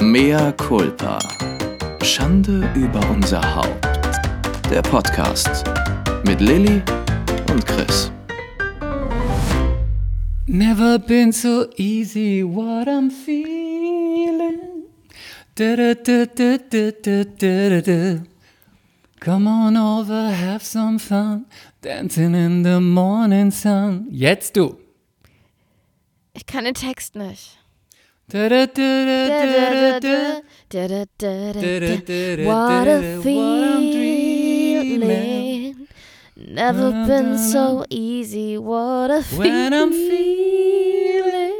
Mea culpa. Schande über unser Haupt. Der Podcast mit Lilly und Chris. Never been so easy what I'm feeling. Da, da, da, da, da, da, da, da. Come on over, have some fun. Dancing in the morning sun. Jetzt du. Ich kann den Text nicht. What a feeling. Never been so easy. What a When I'm feeling.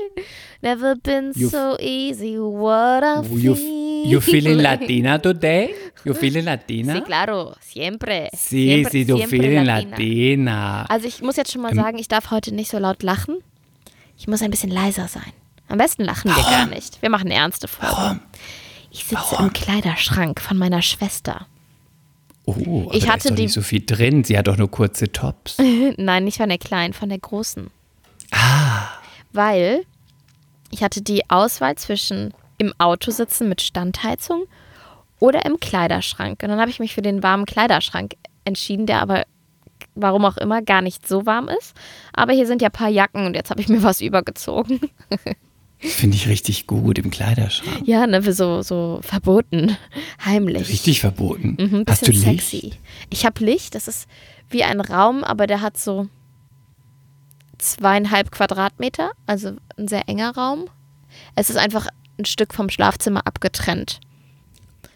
Never been so easy. What a feeling. you feeling Latina today? You feeling Latina? Sí, claro. Siempre. Sí, siempre, sí, du feeling Latina. Latina. Also ich muss jetzt schon mal Ähm, sagen, ich darf heute nicht so laut lachen. Ich muss ein bisschen leiser sein. Am besten lachen wir gar nicht. Wir machen ernste Folge. Warum? Ich sitze im Kleiderschrank von meiner Schwester. Oh, aber Ich da hatte die- nicht so viel drin. Sie hat doch nur kurze Tops. Nein, nicht von der kleinen, von der großen. Ah. Weil ich hatte die Auswahl zwischen im Auto sitzen mit Standheizung oder im Kleiderschrank. Und dann habe ich mich für den warmen Kleiderschrank entschieden, der aber warum auch immer gar nicht so warm ist. Aber hier sind ja ein paar Jacken und jetzt habe ich mir was übergezogen. Finde ich richtig gut im Kleiderschrank. Ja, ne, so, so verboten, heimlich. Richtig verboten. Mhm, Hast du Licht? sexy. Ich habe Licht, das ist wie ein Raum, aber der hat so zweieinhalb Quadratmeter, also ein sehr enger Raum. Es ist einfach ein Stück vom Schlafzimmer abgetrennt.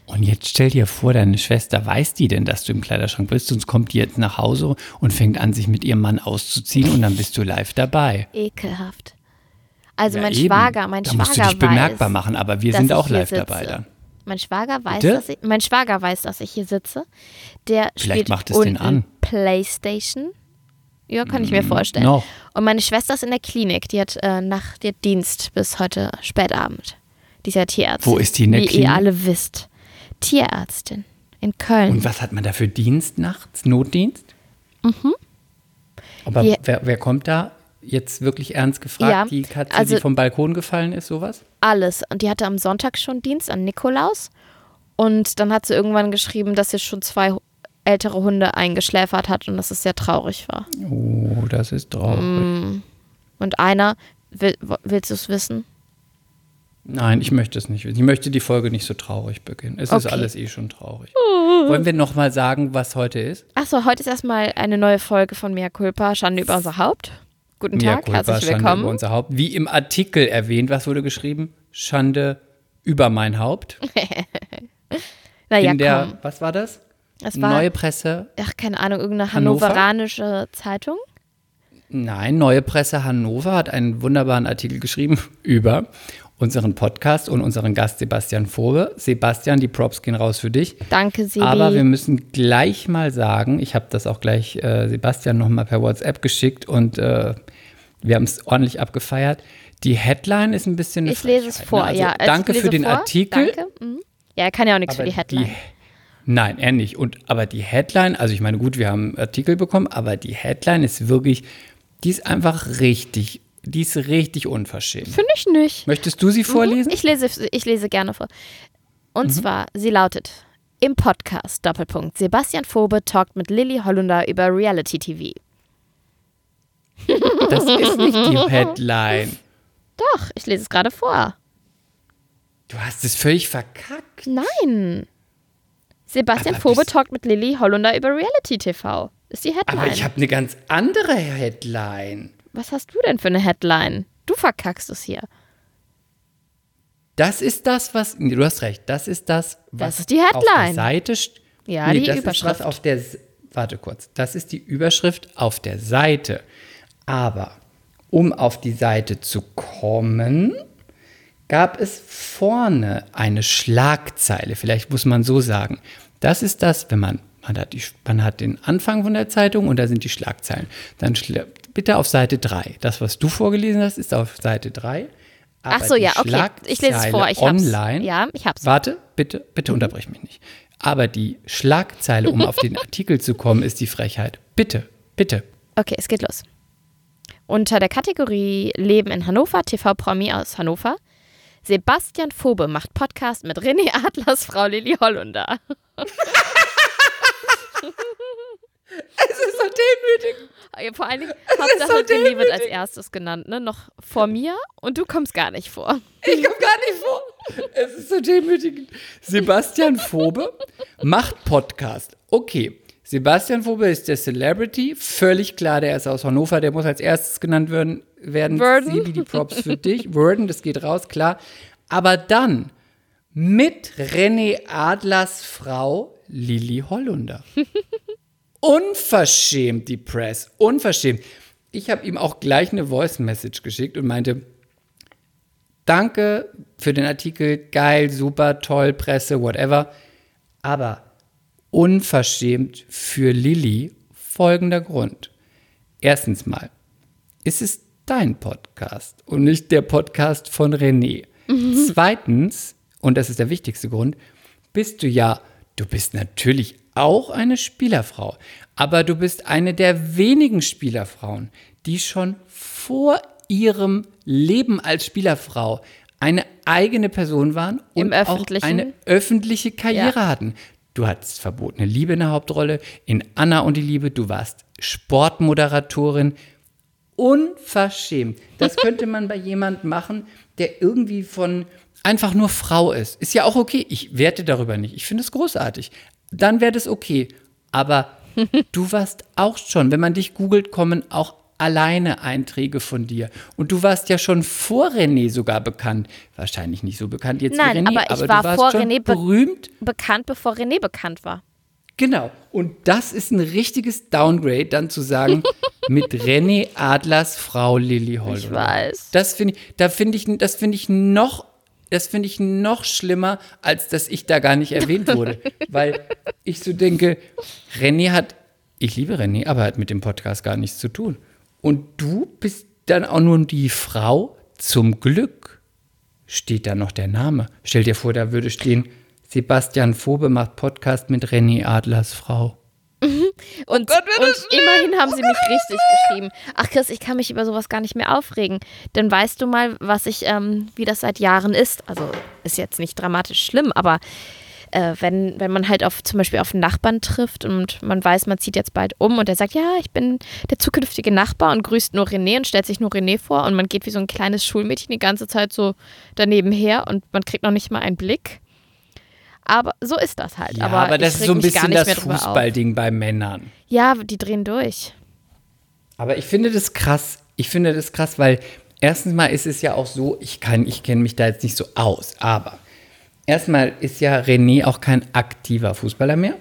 Und jetzt stell dir vor, deine Schwester, weiß die denn, dass du im Kleiderschrank bist? Sonst kommt die jetzt nach Hause und fängt an, sich mit ihrem Mann auszuziehen und dann bist du live dabei. Ekelhaft. Also Ja, mein eben. Schwager, mein da Schwager musst du dich weiß, bemerkbar machen, aber wir sind auch live dabei dann. Mein Schwager weiß, Bitte? dass ich, mein Schwager weiß, dass ich hier sitze. Der Vielleicht spielt macht es den an. Playstation. Ja, kann ich mir vorstellen. noch. Und meine Schwester ist in der Klinik. Die hat äh, nach die hat Dienst bis heute spätabend. Die ist ja Tierärztin. Wo ist die in der Wie Klinik? ihr alle wisst. Tierärztin in Köln. Und was hat man da für Dienst nachts? Notdienst? Mhm. Aber Die- wer, wer kommt da? Jetzt wirklich ernst gefragt, Ja, die Katze, also- die vom Balkon gefallen ist, sowas? Alles. Und die hatte am Sonntag schon Dienst an Nikolaus. Und dann hat sie irgendwann geschrieben, dass sie schon zwei ältere Hunde eingeschläfert hat und dass es sehr traurig war. Oh, das ist traurig. Mm. Und einer, will, willst du es wissen? Nein, ich möchte es nicht wissen. Ich möchte die Folge nicht so traurig beginnen. Es ist Okay. alles eh schon traurig. Wollen wir noch mal sagen, was heute ist? Achso, heute ist erstmal eine neue Folge von Mea Culpa, Schande über unser Haupt. Guten Tag, culpa, herzlich Schande willkommen. über unser Haupt. Wie im Artikel erwähnt, was wurde geschrieben? Schande über mein Haupt. Naja, In der, komm. was war das? Es war, Neue Presse. ach, keine Ahnung, irgendeine Hannover? hannoveranische Zeitung. Nein, Neue Presse Hannover hat einen wunderbaren Artikel geschrieben über unseren Podcast und unseren Gast Sebastian Fobe. Sebastian, die Props gehen raus für dich. Danke, Sebi. Aber wir müssen gleich mal sagen, ich habe das auch gleich äh, Sebastian nochmal per WhatsApp geschickt und äh, wir haben es ordentlich abgefeiert. Die Headline ist ein bisschen ich lese es vor, ne? Also ja. Also danke für den vor. Artikel. Danke. Mhm. Ja, er kann ja auch nichts für die Headline. nein, er nicht. Und, aber die Headline, also ich meine, gut, wir haben einen Artikel bekommen, aber die Headline ist wirklich, die ist einfach richtig, die ist richtig unverschämt. Finde ich nicht. Möchtest du sie vorlesen? Ich lese, ich lese gerne vor. Und Mhm. zwar, sie lautet: Im Podcast, Doppelpunkt, Sebastian Fobe talkt mit Lilly Hollunder über Reality TV. Das ist nicht die Headline. Doch, ich lese es gerade vor. Du hast es völlig verkackt. Nein. Sebastian Aber Fobe talkt mit Lilly Hollunder über Reality TV. Ist die Headline. Aber ich habe eine ganz andere Headline. Was hast du denn für eine Headline? Du verkackst es hier. Das ist das, was. Nee, du hast recht. Das ist das, was Das ist die auf der Headline. Seite. Ja, die das Überschrift. Ist was auf der. Warte kurz. Das ist die Überschrift auf der Seite. Aber um auf die Seite zu kommen, gab es vorne eine Schlagzeile. Vielleicht muss man so sagen. Das ist das, wenn man. Man hat, die, man hat den Anfang von der Zeitung und da sind die Schlagzeilen. Dann bitte auf Seite 3. Das, was du vorgelesen hast, ist auf Seite 3. Ach Aber so, die ja, okay. Ich lese es vor. Ich hab's. online. Ja, ich hab's. Warte, bitte, bitte unterbrich mich nicht. Aber die Schlagzeile, um auf den Artikel zu kommen, ist die Frechheit. Bitte, bitte. Okay, es geht los. Unter der Kategorie Leben in Hannover, TV-Promi aus Hannover, Sebastian Fobe macht Podcast mit René Adlers Frau Lilly Hollunder. Es ist so demütigend. Ja, Vor allen Dingen, ist Hauptsache so René wird als demütig. erstes genannt, ne? Noch vor mir und du kommst gar nicht vor. Ich komme gar nicht vor. Es ist so demütigend. Sebastian Fobe macht Podcast. Okay. Sebastian Fobe ist der Celebrity. Völlig klar, der ist aus Hannover. Der muss als erstes genannt werden. werden. Worden. Sebi, die Props für dich. Worden, das geht raus, klar. Aber dann mit René Adlers Frau Lilly Hollunder. Unverschämt, die Press. Unverschämt. Ich habe ihm auch gleich eine Voice-Message geschickt und meinte, danke für den Artikel, geil, super, toll, Presse, whatever. Aber unverschämt für Lilly folgender Grund. Erstens mal, ist es dein Podcast und nicht der Podcast von René. Zweitens, und das ist der wichtigste Grund, bist du ja, du bist natürlich auch eine Spielerfrau, aber du bist eine der wenigen Spielerfrauen, die schon vor ihrem Leben als Spielerfrau eine eigene Person waren und auch eine öffentliche Karriere Ja. hatten. Du hattest verbotene Liebe in der Hauptrolle, in Anna und die Liebe, du warst Sportmoderatorin. Unverschämt. Das könnte man bei jemand machen, der irgendwie von einfach nur Frau ist. Ist ja auch okay. Ich werte darüber nicht. Ich finde es großartig. Dann wäre das okay. Aber du warst auch schon, wenn man dich googelt, kommen auch alleine Einträge von dir. Und du warst ja schon vor René sogar bekannt. Wahrscheinlich nicht so bekannt jetzt Nein, wie René, aber ich aber war du warst vor schon René be- berühmt. Bekannt, bevor René bekannt war. Genau. Und das ist ein richtiges Downgrade, dann zu sagen, mit René Adlers Frau Lilly Holland. Ich weiß. Das finde ich, da finde ich, das finde ich noch, das finde ich noch schlimmer, als dass ich da gar nicht erwähnt wurde. Weil ich so denke, René hat, ich liebe René, aber hat mit dem Podcast gar nichts zu tun. Und du bist dann auch nur die Frau zum Glück. Steht da noch der Name? Stell dir vor, da würde stehen, Sebastian Fobe macht Podcast mit René Adlers Frau. Und, Gott, wird und immerhin haben sie mich richtig geschrieben. Ach Chris, ich kann mich über sowas gar nicht mehr aufregen. Denn weißt du mal, was ich, ähm, wie das seit Jahren ist? Also ist jetzt nicht dramatisch schlimm, aber äh, wenn, wenn man halt auf zum Beispiel auf einen Nachbarn trifft und man weiß, man zieht jetzt bald um und der sagt, ja, ich bin der zukünftige Nachbar und grüßt nur René und stellt sich nur René vor und man geht wie so ein kleines Schulmädchen die ganze Zeit so daneben her und man kriegt noch nicht mal einen Blick. Aber so ist das halt. Ja, aber aber, das ist so ein bisschen das. Fußballding bei Männern. Ja, die drehen durch. Aber ich finde das krass. Ich finde das krass, weil erstens mal ist es ja auch so, ich kann, ich kenne mich da jetzt nicht so aus, aber erstmal ist ja René auch kein aktiver Fußballer mehr.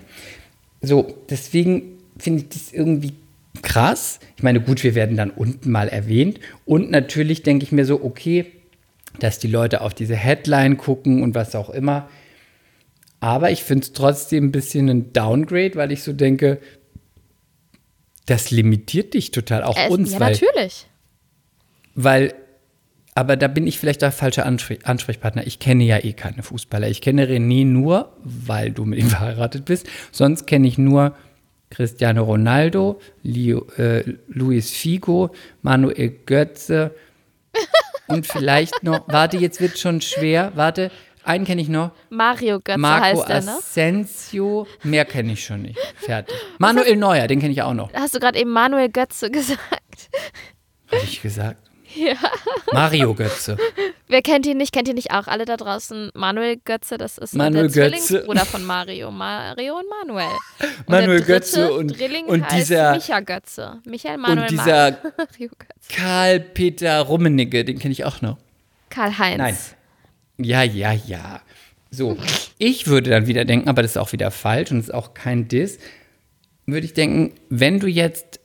So, deswegen finde ich das irgendwie krass. Ich meine, gut, wir werden dann unten mal erwähnt. Und natürlich denke ich mir so, okay, dass die Leute auf diese Headline gucken und was auch immer. Aber ich finde es trotzdem ein bisschen ein Downgrade, weil ich so denke, das limitiert dich total, auch Es- uns, ja, weil, natürlich. weil, aber da bin ich vielleicht der falsche Anspre- Ansprechpartner. Ich kenne ja eh keine Fußballer. Ich kenne René nur, weil du mit ihm verheiratet bist. Sonst kenne ich nur Cristiano Ronaldo, Leo, äh, Luis Figo, Manuel Götze und vielleicht noch, warte, jetzt wird schon schwer, warte, einen kenne ich noch, Mario Götze Marco heißt der, ne? Asensio, mehr kenne ich schon nicht. Fertig. Manuel Neuer, den kenne ich auch noch. Hast du gerade eben Manuel Götze gesagt? Habe ich gesagt? Ja. Mario Götze. Wer kennt ihn nicht, kennt ihn nicht auch. Alle da draußen. Manuel Götze, das ist Manuel der Götze. Zwillingsbruder von Mario. Mario und Manuel. Und Manuel Götze und- Drilling und dieser- Micha Götze. Michael Manuel Und dieser Mario Götze. Karl-Peter Rummenigge, den kenne ich auch noch. Karl-Heinz. Nein. Ja, ja, ja. So, ich würde dann wieder denken, aber das ist auch wieder falsch und ist auch kein Diss, würde ich denken, wenn du jetzt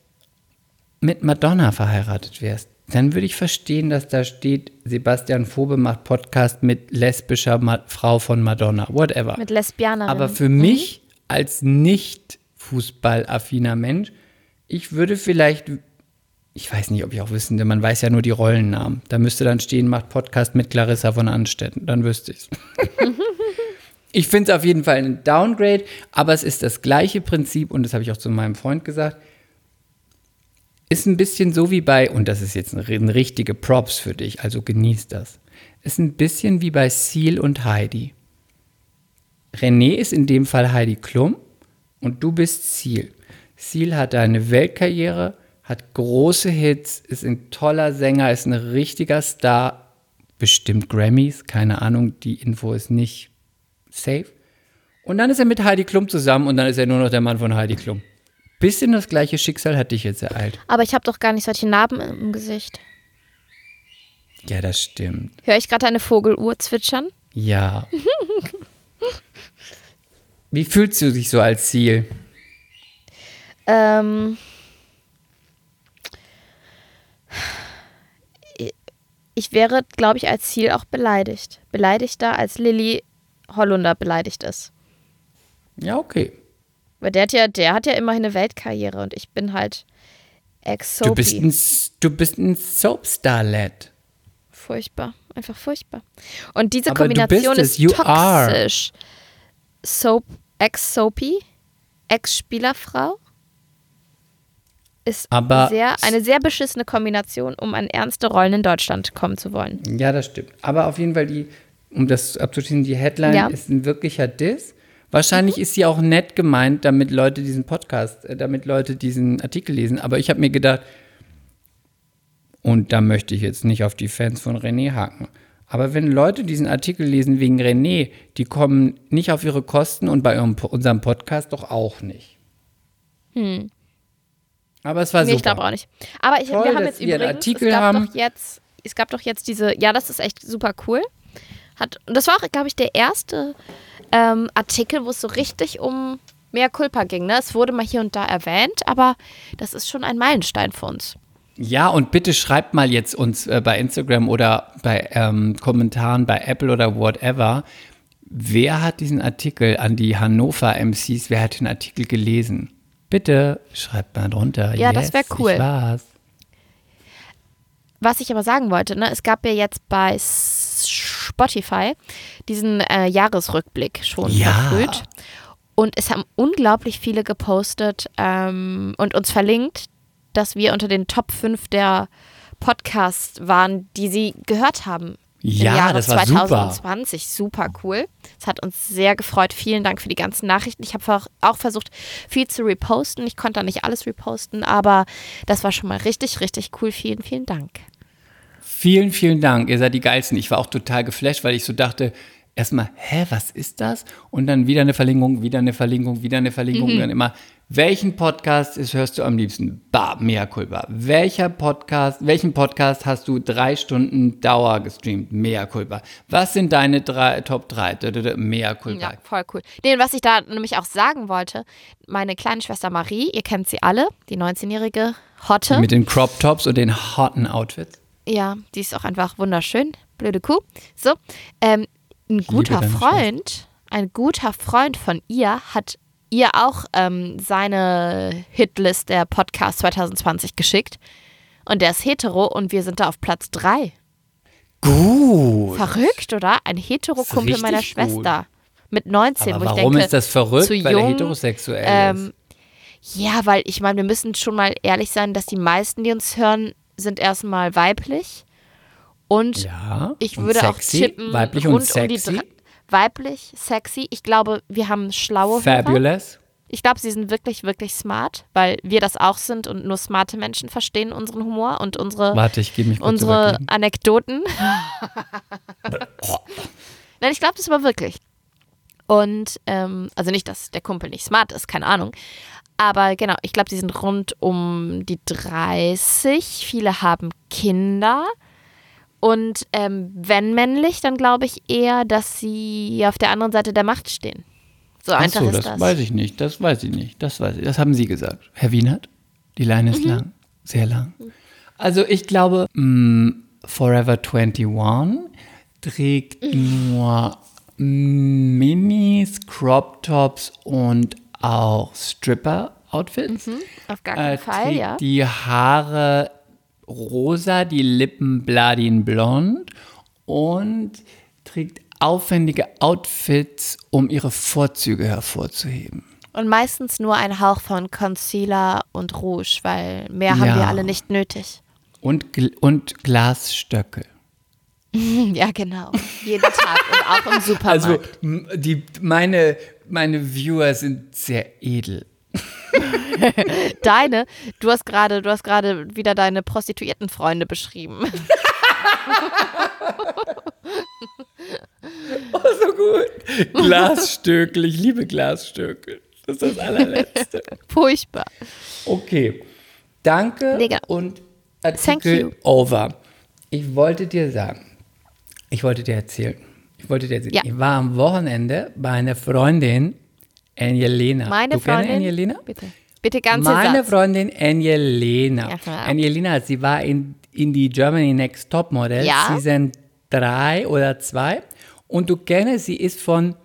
mit Madonna verheiratet wärst, dann würde ich verstehen, dass da steht, Sebastian Fobe macht Podcast mit lesbischer Ma Frau von Madonna, whatever. Mit Lesbianerin. Aber für mich als nicht fußballaffiner Mensch, ich würde vielleicht, ich weiß nicht, ob ich auch wüsste, man weiß ja nur die Rollennamen. Da müsste dann stehen, macht Podcast mit Clarissa von Anstetten, dann wüsste ich es. ich finde es auf jeden Fall ein Downgrade, aber es ist das gleiche Prinzip und das habe ich auch zu meinem Freund gesagt. Ist ein bisschen so wie bei, und das ist jetzt eine, eine richtige Props für dich, also genieß das. ist ein bisschen wie bei Seal und Heidi. René ist in dem Fall Heidi Klum und du bist Seal. Seal hat eine Weltkarriere, hat große Hits, ist ein toller Sänger, ist ein richtiger Star, bestimmt Grammys, keine Ahnung, die Info ist nicht safe. Und dann ist er mit Heidi Klum zusammen und dann ist er nur noch der Mann von Heidi Klum. Bisschen das gleiche Schicksal hat dich jetzt ereilt. Aber ich habe doch gar nicht solche Narben im Gesicht. Ja, das stimmt. Höre ich gerade eine Vogeluhr zwitschern? Ja. Wie fühlst du dich so als Ziel? Ähm, ich wäre, glaube ich, als Ziel auch beleidigt. Beleidigter, als Lilly Hollunder beleidigt ist. Ja, okay. Weil der hat ja, der hat ja immerhin eine Weltkarriere und ich bin halt ex Du bist ein, du bist ein Soapstar-Lad. Furchtbar. Einfach furchtbar. Und diese Aber Kombination es. ist are. toxisch. Soap, ex-Soapy, ex-Spielerfrau ist Aber- sehr, eine sehr beschissene Kombination, um an ernste Rollen in Deutschland kommen zu wollen. Ja, das stimmt. Aber auf jeden Fall, die, um das abzuschließen, die Headline Ja. ist ein wirklicher Diss. Wahrscheinlich ist sie auch nett gemeint, damit Leute diesen Podcast, äh, damit Leute diesen Artikel lesen. Aber ich habe mir gedacht, und da möchte ich jetzt nicht auf die Fans von René haken. Aber wenn Leute diesen Artikel lesen wegen René, die kommen nicht auf ihre Kosten und bei ihrem, unserem Podcast doch auch nicht. Aber es war Nee, ich super. glaube auch nicht. Aber ich, Toll, wir haben jetzt übrigens, Artikel es gab haben. doch jetzt, es gab doch jetzt diese, ja, das ist echt super cool. Hat, und das war auch, glaube ich, der erste ähm, Artikel, wo es so richtig um mehr Culpa ging. Ne? Es wurde mal hier und da erwähnt, aber das ist schon ein Meilenstein für uns. Ja, und bitte schreibt mal jetzt uns äh, bei Instagram oder bei ähm, Kommentaren bei Apple oder whatever. Wer hat diesen Artikel an die Hannover MCs, wer hat den Artikel gelesen? Bitte schreibt mal drunter. Ja, das yes, wär cool. Ich war's. Was ich aber sagen wollte, ne, es gab ja jetzt bei Spotify diesen äh, Jahresrückblick schon Ja. verfrüht. Und es haben unglaublich viele gepostet ähm, und uns verlinkt, dass wir unter den Top 5 der Podcasts waren, die sie gehört haben. Ja, Im Jahre das war super. 2020. Super cool. Es hat uns sehr gefreut. Vielen Dank für die ganzen Nachrichten. Ich habe auch- versucht, viel zu reposten. Ich konnte da nicht alles reposten, aber das war schon mal richtig, richtig cool. Vielen, vielen Dank. Vielen, vielen Dank. Ihr seid die geilsten. Ich war auch total geflasht, weil ich so dachte, erstmal, hä, was ist das? Und dann wieder eine Verlinkung, wieder eine Verlinkung, wieder eine Verlinkung. Und dann immer, welchen Podcast ist, hörst du am liebsten? Bah, mea culpa. Welcher Podcast, welchen Podcast hast du drei Stunden Dauer gestreamt? Mea culpa. Was sind deine drei, Top 3? Dö, dö, dö, Mea culpa. Ja, voll cool. Nee, was ich da nämlich auch sagen wollte, meine kleine Schwester Marie, ihr kennt sie alle, die 19-jährige Hotte. Mit den Crop Tops und den hotten Outfits. Ja, die ist auch einfach wunderschön. Blöde Kuh. So, ähm, ein guter Freund, ein guter Freund von ihr hat ihr auch ähm, seine Hitlist der Podcast 2020 geschickt. Und der ist hetero und wir sind da auf Platz 3. Gut. Verrückt, oder? Ein hetero-Kumpel meiner gut. Schwester. Mit 19, Aber wo ich warum denke, ist das verrückt? zu Weil er jung, heterosexuell ähm, ist. Ja, weil ich meine, wir müssen schon mal ehrlich sein, dass die meisten, die uns hören, sind erstmal weiblich. Und Ja. ich und würde auch sexy, tippen, Weiblich rund und um die sexy. Weiblich, sexy. Ich glaube, wir haben schlaue Hörer. Fabulous. Ich glaube, sie sind wirklich, wirklich smart, weil wir das auch sind und nur smarte Menschen verstehen unseren Humor und unsere, Warte, ich gebe mich kurz unsere. Anekdoten. Nein, ich glaube das aber wirklich. Und, ähm, also nicht, dass der Kumpel nicht smart ist, keine Ahnung. Aber genau, ich glaube, die sind rund um die 30. Viele haben Kinder. Und ähm, wenn männlich, dann glaube ich eher, dass sie auf der anderen Seite der Macht stehen. So Ach einfach so, ist das, das. weiß ich nicht. Das weiß ich nicht. Das weiß ich. Das haben Sie gesagt. Herr Wienert, die Leine Mhm. ist lang. Sehr lang. Also ich glaube, mh, Forever 21 trägt Mhm. nur Minis, Crop Tops und auch Stripper-Outfits. Auf gar Äh, keinen Fall, trägt ja. die Haare rosa, die Lippen bladin blond und trägt aufwendige Outfits, um ihre Vorzüge hervorzuheben. Und meistens nur ein Hauch von Concealer und Rouge, weil mehr haben Ja. wir alle nicht nötig. Und, Gl- und Glasstöckel. Ja, genau. Jeden Tag und auch im Supermarkt. Also die, meine, meine Viewer sind sehr edel. deine, du hast gerade, du hast gerade wieder deine Prostituiertenfreunde beschrieben. Oh, so gut. Glasstöckel, ich liebe Glasstöckel. Das ist das allerletzte. Furchtbar. Okay. Danke Digga. und Artikel over. Ich wollte dir sagen, ich wollte dir erzählen. Ich wollte dir erzählen. Ja. Ich war am Wochenende bei einer Freundin, Angelina. Meine du Freundin. Angelina? Bitte. Bitte ganze Meine Satz. Freundin Angelina. Ja. Angelina, sie war in, in die Germany Next Top Model, Ja. Season 3 oder 2. Und du kennst, sie ist von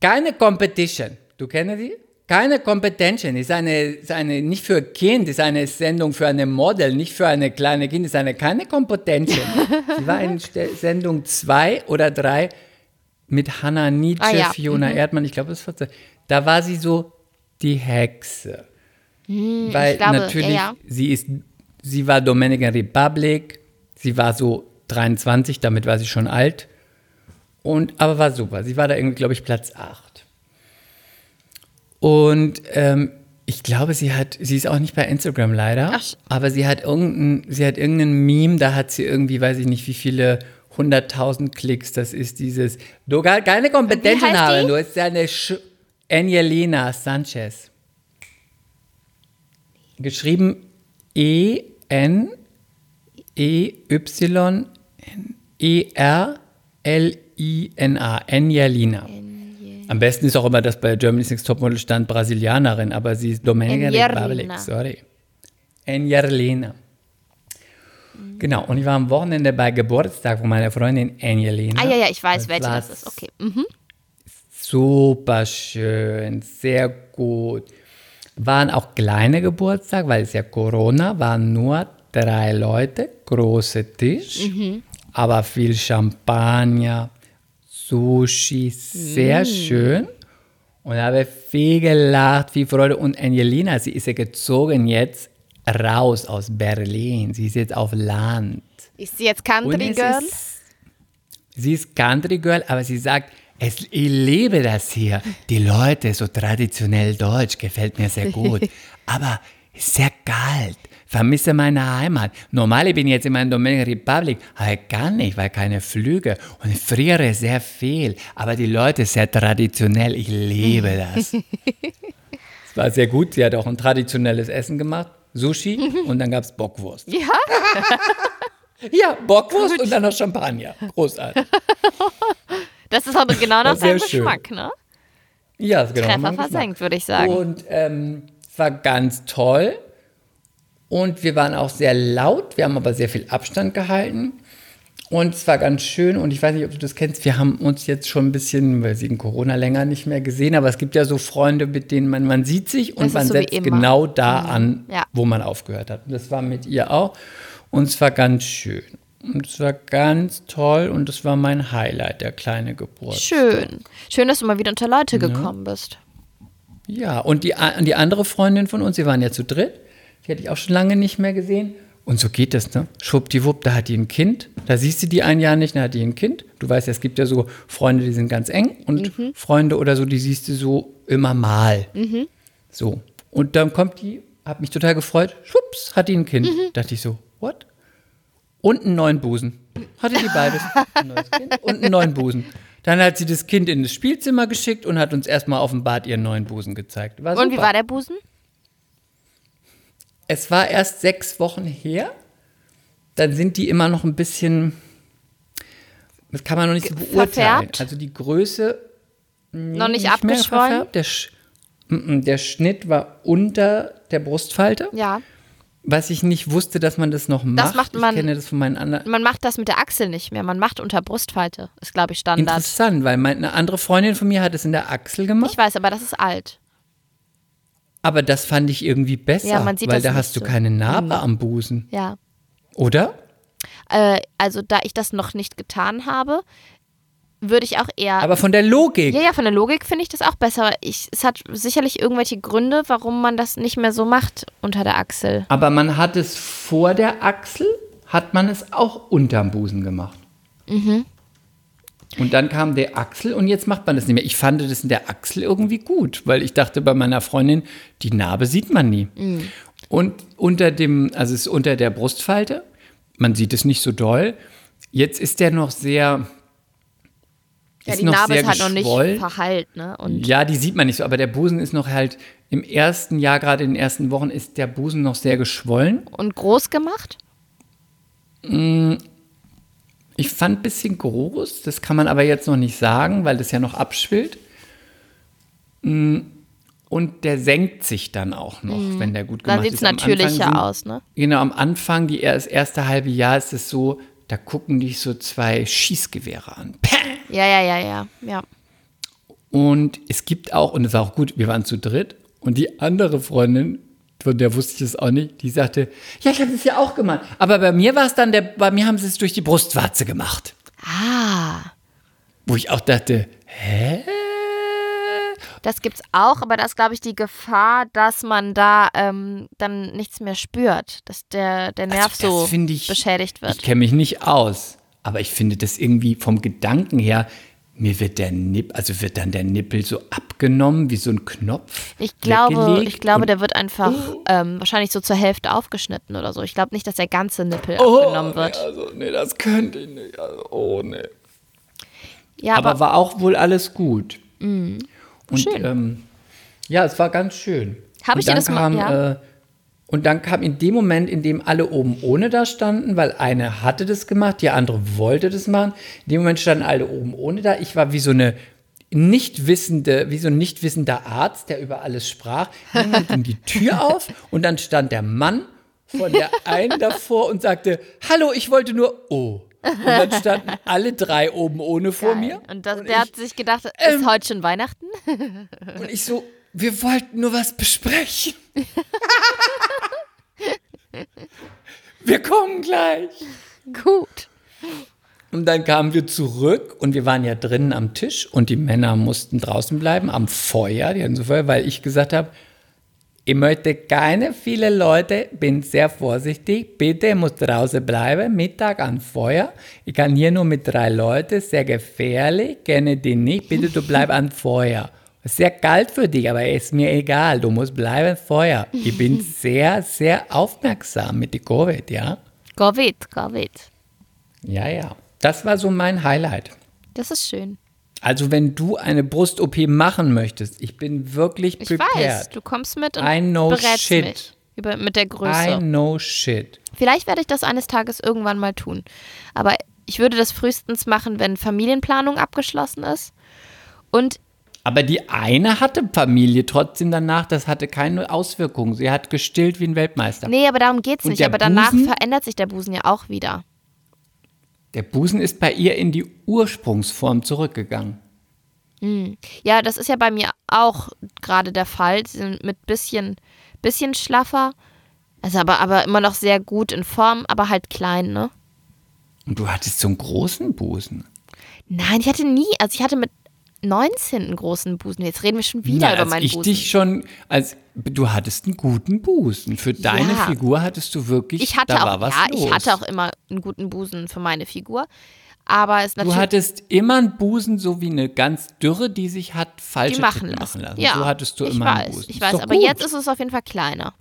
keine Competition. Du kennst sie? Keine Competition. Ist eine, ist eine, nicht für Kind, ist eine Sendung für eine Model, nicht für eine kleine Kind, ist eine keine Competition. sie war in Sendung 2 oder 3 mit Hannah Nietzsche, Ah, ja. Fiona Erdmann, ich glaube, das war. Da war sie so die Hexe. Weil ich glaube, natürlich, ja, ja. sie ist, sie war Dominican Republic, sie war so 23, damit war sie schon alt. Und, aber war super. Sie war da irgendwie, glaube ich, Platz 8. Und ähm, ich glaube, sie hat, sie ist auch nicht bei Instagram leider, Ach. aber sie hat irgendein, sie hat irgendein Meme, da hat sie irgendwie, weiß ich nicht, wie viele 100.000 Klicks, das ist dieses, du gar keine Kompetenz heißt haben, du bist ja eine Sch Angelina Sanchez. Geschrieben E N E Y E R L I N A Angelina. Am besten ist auch immer, dass bei Germany's Next Topmodel stand Brasilianerin, aber sie ist Angelina. Republic, sorry. Angelina. Genau, und ich war am Wochenende bei Geburtstag von meiner Freundin Angelina. Ah ja, ja, ich weiß, welche das ist. Okay. Mhm. Super schön, sehr gut. Waren auch kleine Geburtstag, weil es ja Corona, waren nur drei Leute, große Tisch, aber viel Champagner, Sushi, sehr schön. Und habe viel gelacht, viel Freude. Und Angelina, sie ist ja gezogen jetzt raus aus Berlin. Sie ist jetzt auf Land. Ist sie jetzt Country Girl? Ist, sie ist Country Girl, aber sie sagt, es, ich liebe das hier. Die Leute, so traditionell deutsch, gefällt mir sehr gut. aber sehr kalt. Vermisse meine Heimat. Normal bin ich jetzt in meiner Dominican Republic, aber gar nicht, weil keine Flüge. Und ich friere sehr viel. Aber die Leute sehr traditionell. Ich liebe das. Es war sehr gut. Sie hat auch ein traditionelles Essen gemacht. Sushi und dann gab es Bockwurst. Ja? Ja, Bockwurst und dann noch Champagner. Großartig. Das ist auch genau nach seinem schön. Geschmack, ne? Ja, ist genau Treffer versenkt, würde ich sagen. Und ähm, es war ganz toll. Und wir waren auch sehr laut. Wir haben aber sehr viel Abstand gehalten. Und es war ganz schön. Und ich weiß nicht, ob du das kennst. Wir haben uns jetzt schon ein bisschen, weil wegen Corona länger nicht mehr gesehen. Aber es gibt ja so Freunde, mit denen man, man sieht sich und man so setzt. Mhm. genau da an, Ja. wo man aufgehört hat. Und das war mit ihr auch. Und es war ganz schön. Und es war ganz toll. Und es war mein Highlight, der kleine Geburtstag. Schön. Schön, dass du mal wieder unter Leute gekommen bist. Ja, und die, die andere Freundin von uns, sie waren ja zu dritt, die hatte ich auch schon lange nicht mehr gesehen. Und so geht das, ne? Schwuppdiwupp, da hat die ein Kind. Da siehst du die ein Jahr nicht, dann hat die ein Kind. Du weißt ja, es gibt ja so Freunde, die sind ganz eng und Freunde oder so, die siehst du so immer mal. So. Und dann kommt die, hat mich total gefreut, schwupps, hat die ein Kind. Dachte ich so, what? Und einen neuen Busen. Hatte die beides. Ein neues Kind und einen neuen Busen. Dann hat sie das Kind in das Spielzimmer geschickt und hat uns erstmal auf dem Bad ihren neuen Busen gezeigt. War Und wie war der Busen? Es war erst sechs Wochen her. Dann sind die immer noch ein bisschen, das kann man noch nicht so beurteilen. verfärbt? Also die Größe nee, Noch nicht mehr abgeschwollen? Der, Sch Mm, mm, der Schnitt war unter der Brustfalte. Ja. Was ich nicht wusste, dass man das noch macht. macht man- ich kenne das von meinen anderen. Man macht das mit der Achsel nicht mehr. Man macht unter Brustfalte. Ist, glaube ich, Standard. Interessant, weil meine, eine andere Freundin von mir hat es in der Achsel gemacht. Ich weiß, aber das ist alt. aber das fand ich irgendwie besser, Ja, man sieht weil das da hast du so. keine Narbe am Busen, Ja. oder? Äh, also, da ich das noch nicht getan habe, würde ich auch eher. Aber von der Logik. ja, ja, von der Logik finde ich das auch besser. Ich, es hat sicherlich irgendwelche Gründe, warum man das nicht mehr so macht unter der Achsel. Aber man hat es vor der Achsel, hat man es auch unterm Busen gemacht. Und dann kam der Achsel und jetzt macht man das nicht mehr. Ich fand das in der Achsel irgendwie gut, weil ich dachte bei meiner Freundin, die Narbe sieht man nie. Und unter dem, also es ist unter der Brustfalte, man sieht es nicht so doll. Jetzt ist der noch sehr. Ja, die noch Narbe ist halt noch nicht verheilt, ne? Und Ja, die sieht man nicht so, aber der Busen ist noch halt im ersten Jahr, gerade in den ersten Wochen, ist der Busen noch sehr geschwollen. und groß gemacht? Ich fand ein bisschen groß, das kann man aber jetzt noch nicht sagen, weil das ja noch abschwillt. Mm, Und der senkt sich dann auch noch, wenn der gut Mhm. Dann gemacht sieht ist. es Am Anfang natürlicher sind- aus, ne? Genau, am Anfang, die, das erste halbe Jahr ist es so, da gucken dich so zwei Schießgewehre an. Päh! Ja, ja, ja, ja, ja. Und es gibt auch, und es war auch gut, wir waren zu dritt und die andere Freundin, von der wusste ich es auch nicht, die sagte, ja, ich habe das ja auch gemacht. Aber bei mir war es dann, der, bei mir haben sie es durch die Brustwarze gemacht. Ah, Wo ich auch dachte, hä? Das gibt's auch, aber da ist, glaube ich, die Gefahr, dass man da ähm, dann nichts mehr spürt, dass der, der Nerv Also das so ich- beschädigt wird. Ich kenne mich nicht aus, aber ich finde das irgendwie vom Gedanken her, mir wird der Nippel, also wird dann der Nippel so abgenommen wie so ein Knopf. Ich glaube, ich glaube, der wird einfach ähm, wahrscheinlich so zur Hälfte aufgeschnitten oder so. Ich glaube nicht, dass der ganze Nippel oh, abgenommen wird. Nee, also, nee, das könnte ich nicht. Also, oh, nee. Ja, aber, aber, war auch wohl alles gut. Und Schön. Ähm, ja, es war ganz schön. Hab Und ich dir dann das mal- kam, ja? äh, Und dann kam in dem Moment, in dem alle oben ohne da standen, weil eine hatte das gemacht, die andere wollte das machen. In dem Moment standen alle oben ohne da. Ich war wie so eine nicht wissende, wie so ein nicht wissender Arzt, der über alles sprach. Jemand ging die Tür auf und dann stand der Mann von der einen davor und sagte, hallo, ich wollte nur, oh. Und dann standen alle drei oben ohne vor mir. Und das, Und der ich- hat sich gedacht, ist ähm, heute schon Weihnachten? Und ich so, wir wollten nur was besprechen. wir kommen gleich. Gut. Und dann kamen wir zurück und wir waren ja drinnen am Tisch und die Männer mussten draußen bleiben am Feuer, die hatten so Feuer, weil ich gesagt habe, ich möchte keine viele Leute, bin sehr vorsichtig, bitte ich muss draußen bleiben, Mittag an Feuer. Ich kann hier nur mit drei Leuten, sehr gefährlich, kenne die nicht, bitte du bleib an Feuer. Sehr kalt für dich, aber ist mir egal, du musst bleiben Feuer. Ich bin sehr, sehr aufmerksam mit die Covid, ja? Covid, Covid. Ja, ja. Das war so mein Highlight. Das ist schön. Also wenn du eine Brust-OP machen möchtest, ich bin wirklich Ich prepared. weiß, du kommst mit und I know berätst shit. mich über, mit der I Größe. know shit. Vielleicht werde ich das eines Tages irgendwann mal tun. Aber ich würde das frühestens machen, wenn Familienplanung abgeschlossen ist. Und Aber die eine hatte Familie trotzdem danach, das hatte keine Auswirkungen. Sie hat gestillt wie ein Weltmeister. nee, aber darum geht's Und nicht. Aber danach Busen? verändert sich der Busen ja auch wieder. Der Busen ist bei ihr in die Ursprungsform zurückgegangen. Ja, das ist ja bei mir auch gerade der Fall. Sie sind mit bisschen, bisschen schlaffer. Also aber, aber immer noch sehr gut in Form, aber halt klein, ne? Und du hattest so einen großen Busen. Nein, ich hatte nie, also ich hatte mit 19 einen großen Busen. Jetzt reden wir schon wieder Na, über als meinen ich Busen. dich schon, als du hattest einen guten Busen. Für deine Ja. Figur hattest du wirklich, ich hatte da auch, war was ja, los. ich hatte auch immer einen guten Busen für meine Figur. Aber es Du natürlich. hattest immer einen Busen, so wie eine ganz dürre, die sich hat falsche die machen lassen. machen lassen. Ja, so hattest du immer weiß, einen Busen. Ich weiß, aber gut. jetzt ist es auf jeden Fall kleiner.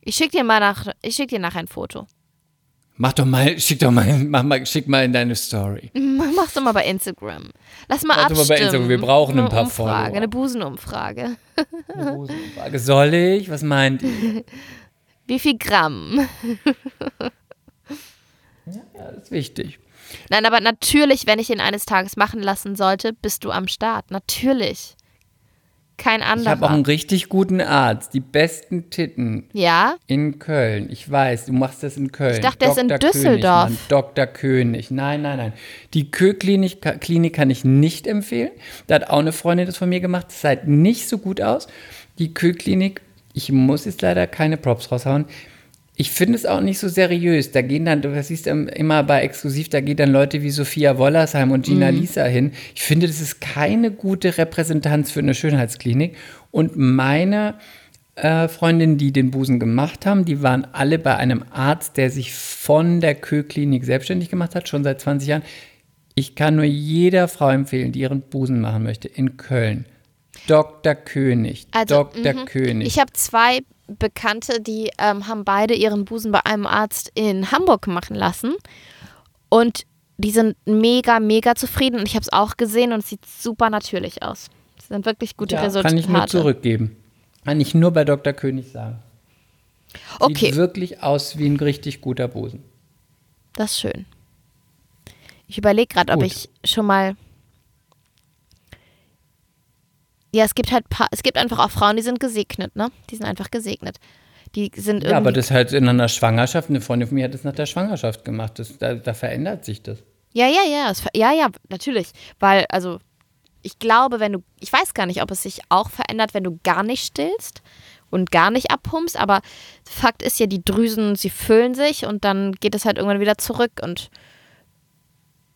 Ich schick dir mal nach, ich schick dir nachher ein Foto. Mach doch mal, schick doch mal, mach mal, schick mal in deine Story. Mach's doch mal bei Instagram. Lass mal Mach doch mal abstimmen. bei Instagram, wir brauchen ein eine paar Umfrage, Follower. Eine Busenumfrage. Eine Busenfrage. Soll ich? Was meint ihr? Wie viel Gramm? Ja, das ist wichtig. Nein, aber natürlich, wenn ich ihn eines Tages machen lassen sollte, bist du am Start. Natürlich. Kein Ich habe auch anderer. einen richtig guten Arzt. Die besten Titten Ja? in Köln. Ich weiß, du machst das in Köln. Ich dachte, der ist in Dr. Düsseldorf. König. Dr. König. Nein, nein, nein. Die Kö-Klinik Klinik kann ich nicht empfehlen. Da hat auch eine Freundin das von mir gemacht. Das sah halt nicht so gut aus. Die Kö-Klinik, ich muss jetzt leider keine Props raushauen. Ich finde es auch nicht so seriös. Da gehen dann, du siehst ähm, immer bei Exklusiv, da gehen dann Leute wie Sophia Wollersheim und Gina Mhm. Lisa hin. Ich finde, das ist keine gute Repräsentanz für eine Schönheitsklinik. Und meine äh, Freundinnen, die den Busen gemacht haben, die waren alle bei einem Arzt, der sich von der Kö-Klinik selbstständig gemacht hat, schon seit 20 Jahren. Ich kann nur jeder Frau empfehlen, die ihren Busen machen möchte, in Köln. Dr. König. Also, Dr. mhm. König. Ich habe zwei Bekannte, die ähm, haben beide ihren Busen bei einem Arzt in Hamburg machen lassen. Und die sind mega, mega zufrieden. Und ich habe es auch gesehen und es sieht super natürlich aus. Es sind wirklich gute ja, Resultate. kann ich nur zurückgeben. Kann ich nur bei Dr. König sagen. Okay. Sieht wirklich aus wie ein richtig guter Busen. Das ist schön. Ich überlege gerade, ob ich schon mal. Ja, es gibt halt paar, es gibt einfach auch Frauen, die sind gesegnet, ne? Die sind einfach gesegnet. Die sind irgendwie. Ja, aber das halt in einer Schwangerschaft, eine Freundin von mir hat das nach der Schwangerschaft gemacht. Das, da, da verändert sich das. Ja, ja, ja, es, ja, ja, natürlich. Weil, also, ich glaube, wenn du, ich weiß gar nicht, ob es sich auch verändert, wenn du gar nicht stillst und gar nicht abpumpst, aber Fakt ist ja, die Drüsen, sie füllen sich und dann geht es halt irgendwann wieder zurück und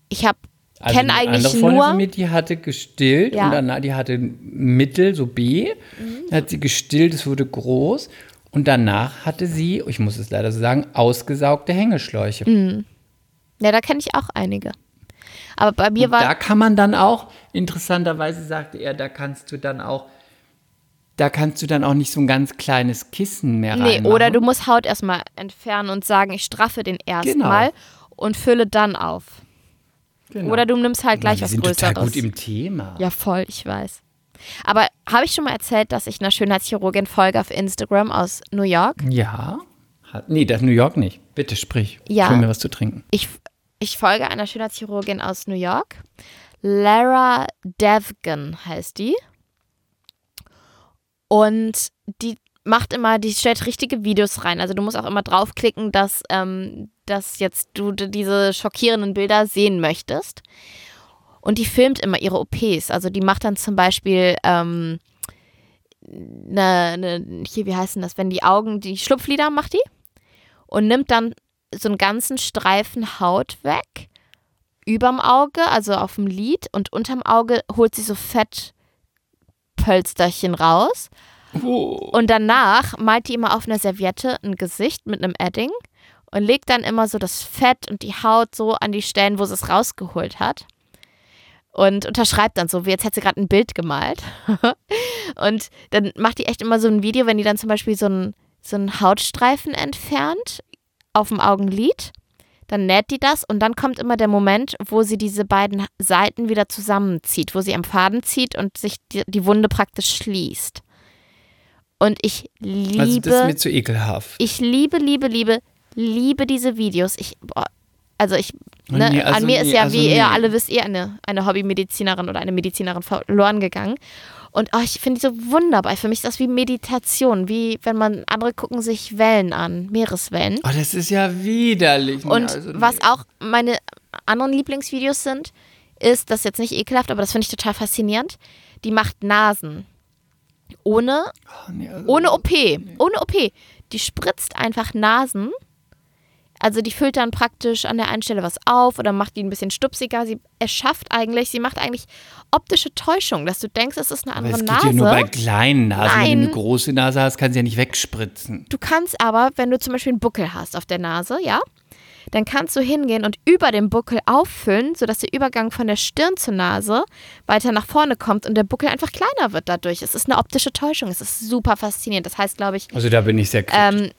ich habe, Also kenne eigentlich andere Freundin nur, von mir, die hatte gestillt Ja. und danach, die hatte Mittel, so B, Mhm. hat sie gestillt, es wurde groß und danach hatte sie, ich muss es leider so sagen, ausgesaugte Hängeschläuche. Mhm. ja, da kenne ich auch einige. Aber bei mir Und war, da kann man dann auch, interessanterweise sagte er, da kannst du dann auch, da kannst du dann auch nicht so ein ganz kleines Kissen mehr nee, reinmachen. oder du musst Haut erstmal entfernen und sagen, ich straffe den erstmal und fülle dann auf. Genau. Oder du nimmst halt gleich wir was sind Größeres. total gut im Thema. Ja, voll, ich weiß. Aber habe ich schon mal erzählt, dass ich einer Schönheitschirurgin folge auf Instagram aus New York? Ja? Nee, das New York nicht. Bitte sprich. Ja. Ich mir was zu trinken. Ich, ich folge einer Schönheitschirurgin aus New York. Lara Devgan heißt die. Und die macht immer, die stellt richtige Videos rein. Also du musst auch immer draufklicken, dass, ähm, dass jetzt du diese schockierenden Bilder sehen möchtest. Und die filmt immer ihre OPs. Also die macht dann zum Beispiel ähm, ne, ne, hier, wie heißt denn das, wenn die Augen, die Schlupflider macht die und nimmt dann so einen ganzen Streifen Haut weg überm Auge, also auf dem Lid und unterm Auge holt sie so Fettpölsterchen raus und danach malt die immer auf einer Serviette ein Gesicht mit einem Edding und legt dann immer so das Fett und die Haut so an die Stellen, wo sie es rausgeholt hat. Und unterschreibt dann so, wie jetzt hätte sie gerade ein Bild gemalt. und dann macht die echt immer so ein Video, wenn die dann zum Beispiel so einen, so einen Hautstreifen entfernt auf dem Augenlid. Dann näht die das und dann kommt immer der Moment, wo sie diese beiden Seiten wieder zusammenzieht, wo sie am Faden zieht und sich die, die Wunde praktisch schließt. Und ich liebe Also das ist mir zu ekelhaft. ich liebe, liebe, liebe, liebe diese Videos. Ich, boah, also ich, ne, nee, also an mir ist nee, ja, also wie nee. ihr alle wisst, ihr eine, eine Hobbymedizinerin oder eine Medizinerin verloren gegangen. Und oh, ich finde die so wunderbar. Für mich ist das wie Meditation, wie wenn man, andere gucken sich Wellen an, Meereswellen. Oh, das ist ja widerlich. Nee, Und also, was nee. auch meine anderen Lieblingsvideos sind, ist, das ist jetzt nicht ekelhaft, aber das finde ich total faszinierend. Die macht Nasen. Ohne Oh, nee, also, ohne OP. Ohne OP. Die spritzt einfach Nasen. Also die füllt dann praktisch an der einen Stelle was auf oder macht die ein bisschen stupsiger. Sie erschafft eigentlich, sie macht eigentlich optische Täuschung, dass du denkst, es ist eine Aber andere es geht Nase. ja nur bei kleinen Nasen. Wenn du Nein. eine große Nase hast, kannst du ja nicht wegspritzen. Du kannst aber, wenn du zum Beispiel einen Buckel hast auf der Nase, ja, dann kannst du hingehen und über dem Buckel auffüllen, sodass der Übergang von der Stirn zur Nase weiter nach vorne kommt und der Buckel einfach kleiner wird dadurch. Es ist eine optische Täuschung. Es ist super faszinierend. Das heißt, glaube ich, Also da bin ich sehr kritisch. ähm,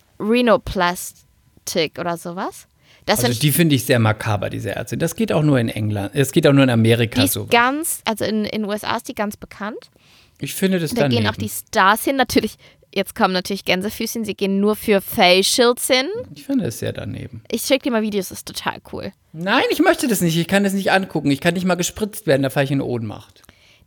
Rhinoplastik oder sowas. Das also die finde ich sehr makaber, diese Ärzte. Das geht auch nur in England. Es geht auch nur in Amerika die ist so. ganz, also in den USA ist die ganz bekannt. Ich finde das Da daneben. gehen auch die Stars hin. Natürlich, jetzt kommen natürlich Gänsefüßchen, sie gehen nur für Facials hin. ich finde es sehr daneben. Ich schicke dir mal Videos, das ist total cool. Nein, ich möchte das nicht. Ich kann das nicht angucken. Ich kann nicht mal gespritzt werden, da fahre ich in Ohnmacht.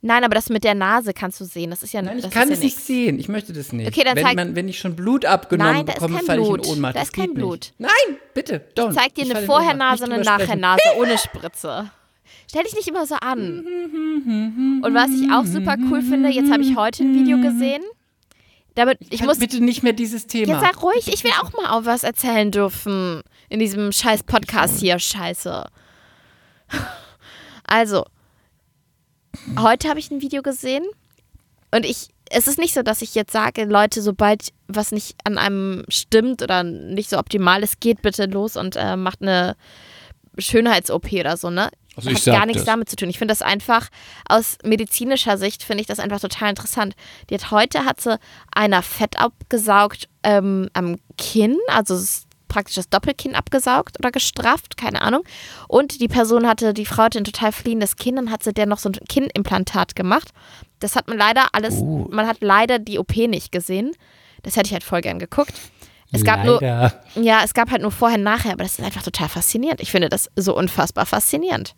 Nein, aber das mit der Nase kannst du sehen. Das ist ja Nein, ich das kann es ja nicht nix. sehen. Ich möchte das nicht. Okay, dann wenn, zeig- man, wenn ich schon Blut abgenommen Nein, da bekomme, falle ich in. Ohnmacht. Da Das ist kein Blut. Nicht. Nein, bitte, don't. Ich zeig dir Ich eine. Vorher-Nase und eine. Nachher-Nase ohne Spritze. Stell dich nicht immer so an. Und was ich auch super cool finde, jetzt habe ich heute ein Video gesehen. Damit, ich Kann muss bitte nicht mehr dieses Thema. Jetzt sag ruhig, ich will auch mal auch was erzählen dürfen in diesem scheiß Podcast hier, scheiße. Also, heute habe ich ein Video gesehen und ich es ist nicht so, dass ich jetzt sage, Leute, sobald was nicht an einem stimmt oder nicht so optimal ist, geht bitte los und äh, macht eine Schönheits-OP oder so, ne? Also Hat gar nichts das. damit zu tun. Ich finde das einfach, aus medizinischer Sicht finde ich das einfach total interessant. Die hat heute, hat sie einer Fett abgesaugt ähm, am Kinn, also es ist praktisch das Doppelkinn abgesaugt oder gestrafft, keine Ahnung. Und die Person hatte, die Frau hatte ein total fliehendes Kinn, dann hat sie der noch so ein Kinnimplantat gemacht. Das hat man leider alles, Uh. man hat leider die OP nicht gesehen. Das hätte ich halt voll gern geguckt. Es gab nur, Leider. ja, es gab halt nur vorher nachher, aber das ist einfach total faszinierend. Ich finde das so unfassbar faszinierend.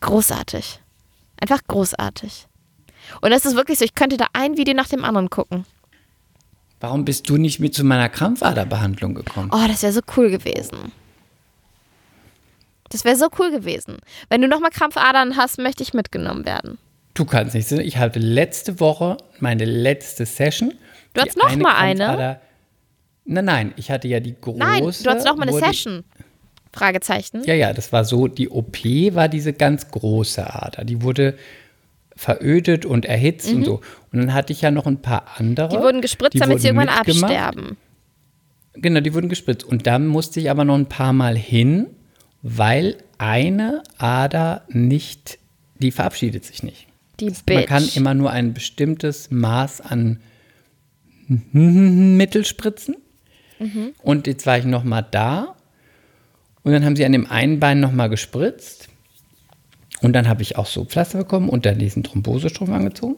Großartig. Einfach großartig. Und es ist wirklich so, ich könnte da ein Video nach dem anderen gucken. Warum bist du nicht mit zu meiner Krampfaderbehandlung gekommen? Oh, das wäre so cool gewesen. Das wäre so cool gewesen. Wenn du nochmal Krampfadern hast, möchte ich mitgenommen werden. Du kannst nicht. Ich hatte letzte Woche meine letzte Session. Du hattest noch mal eine? Krampfader- Nein, nein, ich hatte ja die große. Nein, du hast nochmal eine Session. Fragezeichen. Ja, ja, das war so, die OP war diese ganz große Ader. Die wurde verödet und erhitzt und so. Und dann hatte ich ja noch ein paar andere. Mhm. Die wurden gespritzt, die damit sie wurden irgendwann mitgemacht. absterben. Genau, die wurden gespritzt. Und dann musste ich aber noch ein paar Mal hin, weil eine Ader nicht, die verabschiedet sich nicht. Die Man Bitch. kann immer nur ein bestimmtes Maß an Mittel spritzen. Mhm. Und jetzt war ich noch mal da. Und dann haben sie an dem einen Bein noch mal gespritzt. Und dann habe ich auch so Pflaster bekommen und dann diesen Thrombosestrumpf angezogen.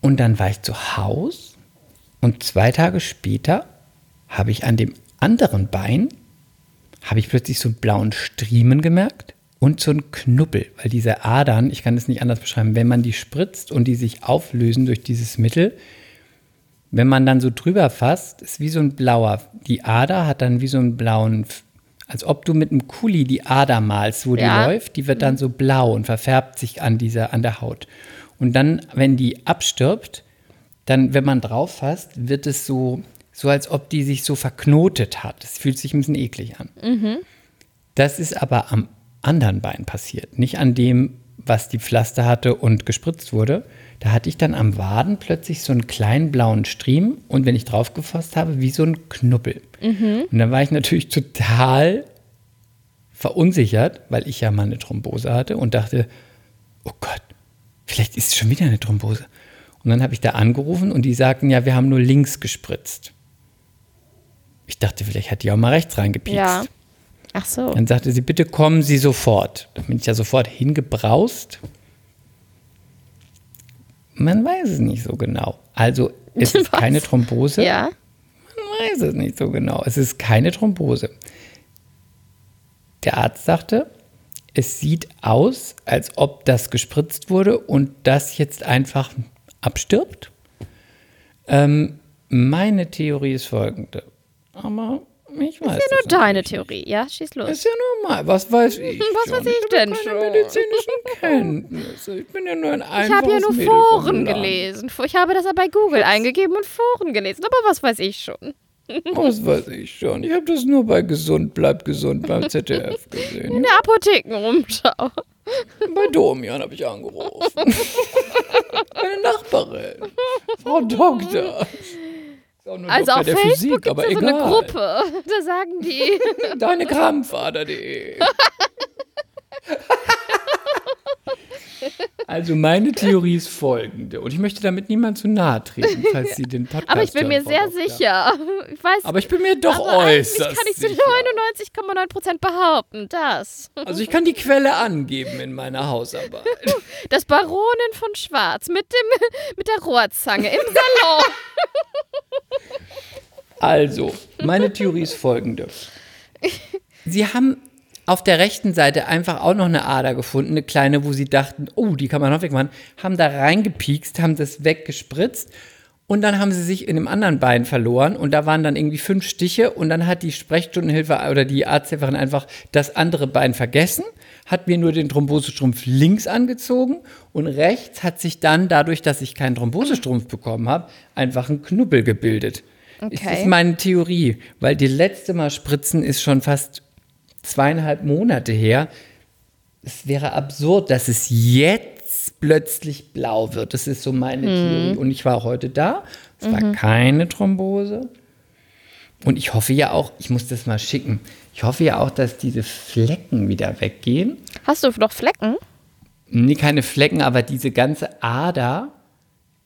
Und dann war ich zu Haus. Und zwei Tage später habe ich an dem anderen Bein, habe ich plötzlich so einen blauen Striemen gemerkt und so einen Knubbel, weil diese Adern, ich kann das nicht anders beschreiben, wenn man die spritzt und die sich auflösen durch dieses Mittel, wenn man dann so drüber fasst, ist wie so ein blauer, die Ader hat dann wie so einen blauen, als ob du mit einem Kuli die Ader malst, wo Ja. die läuft, die wird dann so blau und verfärbt sich an dieser, an der Haut. Und dann, wenn die abstirbt, dann, wenn man drauf fasst, wird es so, so als ob die sich so verknotet hat. Es fühlt sich ein bisschen eklig an. Das ist aber am anderen Bein passiert, nicht an dem, was die Pflaster hatte und gespritzt wurde. Da hatte ich dann am Waden plötzlich so einen kleinen blauen Striemen und wenn ich drauf gefasst habe, wie so ein Knubbel. Und dann war ich natürlich total verunsichert, weil ich ja mal eine Thrombose hatte und dachte, oh Gott, vielleicht ist es schon wieder eine Thrombose. Und dann habe ich da angerufen und die sagten, ja, wir haben nur links gespritzt. Ich dachte, vielleicht hat die auch mal rechts reingepiekst. Ja. Ach so. Dann sagte sie, bitte kommen Sie sofort. Dann bin ich ja sofort hingebraust. Man weiß es nicht so genau. Also es ist Was? keine Thrombose. Ja. Man weiß es nicht so genau. Es ist keine Thrombose. Der Arzt sagte, es sieht aus, als ob das gespritzt wurde und das jetzt einfach abstirbt. Ähm, meine Theorie ist folgende. Aber ich weiß Ist ja nur deine nicht. Theorie. Ja, schieß los. Ist ja normal. Was weiß ich? Was schon? weiß ich hab denn keine schon? medizinischen Kenntnisse. Ich bin ja nur ein Ich habe ja einfaches nur Mädel Foren gelesen. Ich habe das ja bei Google eingegeben und Foren gelesen. Aber was weiß ich schon? Was weiß ich schon. Ich habe das nur bei Gesund, bleib gesund beim ZDF In gesehen. der Apothekenrumschau. Bei Domian habe ich angerufen. Meine Nachbarin. Frau Doktor. Auch Also auf der Facebook Physik, gibt aber ja so egal. eine Gruppe. Da sagen die. Deine Krampfader.de. Also meine Theorie ist folgende und ich möchte damit niemand zu nahe treten, falls Sie den Podcast Aber ich bin mir sehr sicher. Ich weiß. Aber ich bin mir doch aber äußerst kann ich zu sicher. 99,9% behaupten, das. Also ich kann die Quelle angeben in meiner Hausarbeit. Das Baronin von Schwarz mit, dem, mit der Rohrzange im Salon. Also, meine Theorie ist folgende. Sie haben auf der rechten Seite einfach auch noch eine Ader gefunden, eine kleine, wo sie dachten, oh, die kann man noch wegmachen, haben da reingepiekst, haben das weggespritzt und dann haben sie sich in dem anderen Bein verloren und da waren dann irgendwie fünf Stiche und dann hat die Sprechstundenhilfe oder die Arzthelferin einfach das andere Bein vergessen, hat mir nur den Thrombosestrumpf links angezogen und rechts hat sich dann, dadurch, dass ich keinen Thrombosestrumpf bekommen habe, einfach ein Knubbel gebildet. Das Okay. ist meine Theorie, weil die letzte Mal spritzen ist schon fast zweieinhalb Monate her. Es wäre absurd, dass es jetzt plötzlich blau wird. Das ist so meine Theorie. Und ich war heute da. Es war keine Thrombose. Und ich hoffe ja auch, ich muss das mal schicken. Ich hoffe ja auch, dass diese Flecken wieder weggehen. Hast du noch Flecken? Nee, keine Flecken, aber diese ganze Ader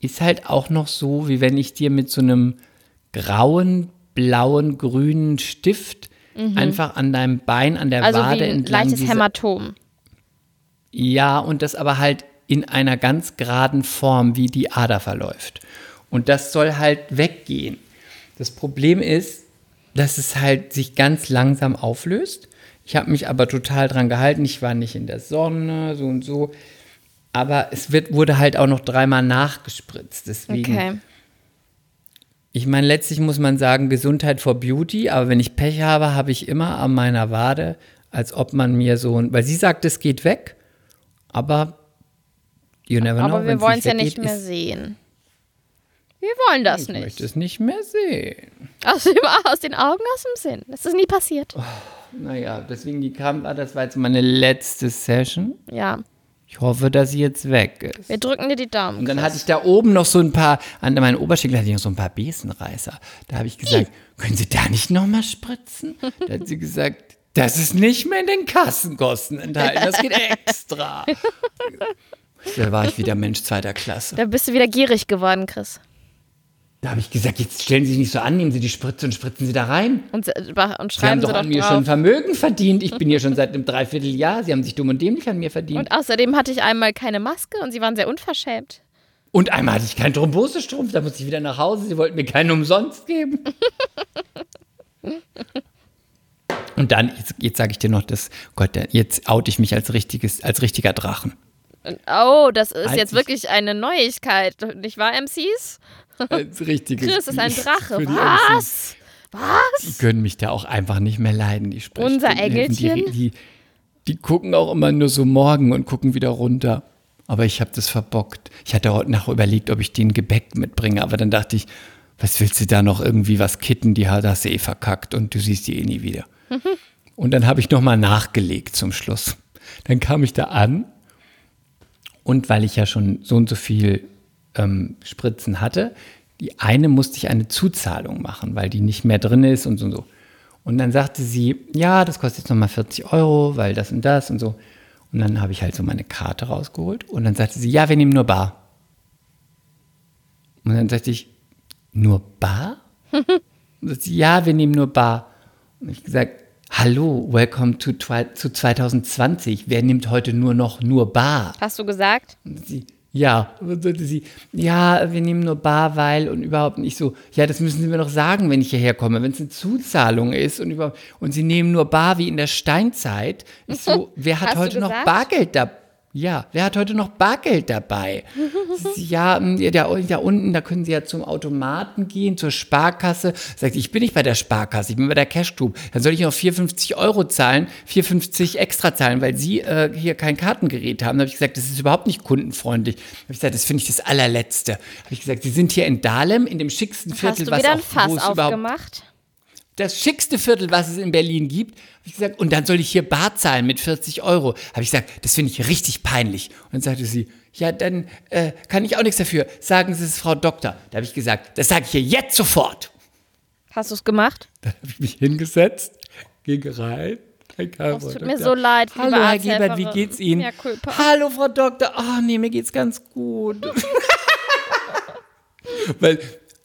ist halt auch noch so, wie wenn ich dir mit so einem grauen, blauen, grünen Stift einfach an deinem Bein, an der Also Wade wie ein entlang. leichtes diese- Hämatom. Ja, und das aber halt in einer ganz geraden Form, wie die Ader verläuft. Und das soll halt weggehen. Das Problem ist, dass es halt sich ganz langsam auflöst. Ich habe mich aber total dran gehalten. Ich war nicht in der Sonne, so und so. Aber es wird, wurde halt auch noch dreimal nachgespritzt. Deswegen, Okay. Ich meine, letztlich muss man sagen, Gesundheit for Beauty. Aber wenn ich Pech habe, habe ich immer an meiner Wade, als ob man mir so ein, weil sie sagt, es geht weg. Aber you never know. Aber wir wollen es ja nicht mehr sehen. Wir wollen das Ich nicht. möchte es nicht mehr sehen. Aus, dem, aus den Augen, aus dem Sinn. Das ist nie passiert. Oh. Naja, deswegen die Kamera, das war jetzt meine letzte Session. Ja. Ich hoffe, dass sie jetzt weg ist. Wir drücken dir die Daumen. Und dann hatte ich da oben noch so ein paar, an meinen Oberschenkel hatte ich noch so ein paar Besenreißer. Da habe ich gesagt, können Sie da nicht nochmal spritzen? Da hat sie gesagt, das ist nicht mehr in den Kassenkosten enthalten, das geht extra. Da war ich wieder Mensch zweiter Klasse. Da bist du wieder gierig geworden, Chris. Da habe ich gesagt, jetzt stellen Sie sich nicht so an, nehmen Sie die Spritze und spritzen Sie da rein. Und, und Sie haben doch sie doch an mir drauf. schon Vermögen verdient. Ich bin hier schon seit einem Dreivierteljahr. Sie haben sich dumm und dämlich an mir verdient. Und außerdem hatte ich einmal keine Maske und sie waren sehr unverschämt. Und einmal hatte ich keinen Thrombosestrumpf, da musste ich wieder nach Hause. Sie wollten mir keinen umsonst geben. Und dann, jetzt, jetzt sage ich dir noch das, Gott, jetzt oute ich mich als, richtiges, als richtiger Drachen. Oh, das ist Als jetzt ich- wirklich eine Neuigkeit, nicht wahr, MCs? Richtiges Chris ist ein Drache. Was? Was? Die können mich da auch einfach nicht mehr leiden, die Unser Sprechstundenhilfen. Die, Engelchen? die, die gucken auch immer nur so morgen und gucken wieder runter. Aber ich habe das verbockt. Ich hatte heute Nacht überlegt, ob ich den Gebäck mitbringe, aber dann dachte ich, was willst du da noch irgendwie was kitten? Die hat das eh verkackt und du siehst die eh nie wieder. Und dann habe ich nochmal nachgelegt zum Schluss. Dann kam ich da an und weil ich ja schon so und so viel ähm, Spritzen hatte, die eine musste ich eine Zuzahlung machen, weil die nicht mehr drin ist und so und so. Und dann sagte sie, ja, das kostet jetzt nochmal 40 Euro, weil das und das und so. Und dann habe ich halt so meine Karte rausgeholt und dann sagte sie, ja, wir nehmen nur Bar. Und dann sagte ich, nur Bar? und sagte sie, ja, wir nehmen nur Bar. Und ich gesagt, hallo, welcome to, zu 2020. Wer nimmt heute nur noch nur Bar? Hast du gesagt? Und sie, ja, und dann sagte sie, ja, wir nehmen nur Bar, weil und überhaupt nicht so, ja, das müssen Sie mir doch sagen, wenn ich hierher komme, wenn es eine Zuzahlung ist und überhaupt, und Sie nehmen nur Bar wie in der Steinzeit. Ich so, wer hat heute noch? Bargeld dabei? Ja, wer hat heute noch Bargeld dabei? Ja, mm, ja, da, da unten, da können Sie ja zum Automaten gehen, zur Sparkasse. Sagt, ich bin nicht bei der Sparkasse, ich bin bei der Cash Group. Dann soll ich noch 4,50 Euro zahlen, 4,50 extra zahlen, weil Sie äh, hier kein Kartengerät haben. Da habe ich gesagt, das ist überhaupt nicht kundenfreundlich. Da habe ich gesagt, das finde ich das allerletzte. Habe ich gesagt, Sie sind hier in Dahlem, in dem schicksten Hast Viertel, du was wieder auch, ein Fass wo es überhaupt aufgemacht? Das schickste Viertel, was es in Berlin gibt. Hab ich gesagt, und dann soll ich hier Bar zahlen mit 40 Euro. Habe ich gesagt, das finde ich richtig peinlich. Und dann sagte sie, ja, dann äh, kann ich auch nichts dafür. Sagen Sie es, Frau Doktor. Da habe ich gesagt, das sage ich hier jetzt sofort. Hast du es gemacht? Dann habe ich mich hingesetzt, ging rein. Es tut mir so leid, Hallo, Herr Gebert, wie geht's Ihnen? Ja, culpa. Hallo, Frau Doktor. Oh, nee, mir geht's ganz gut. Weil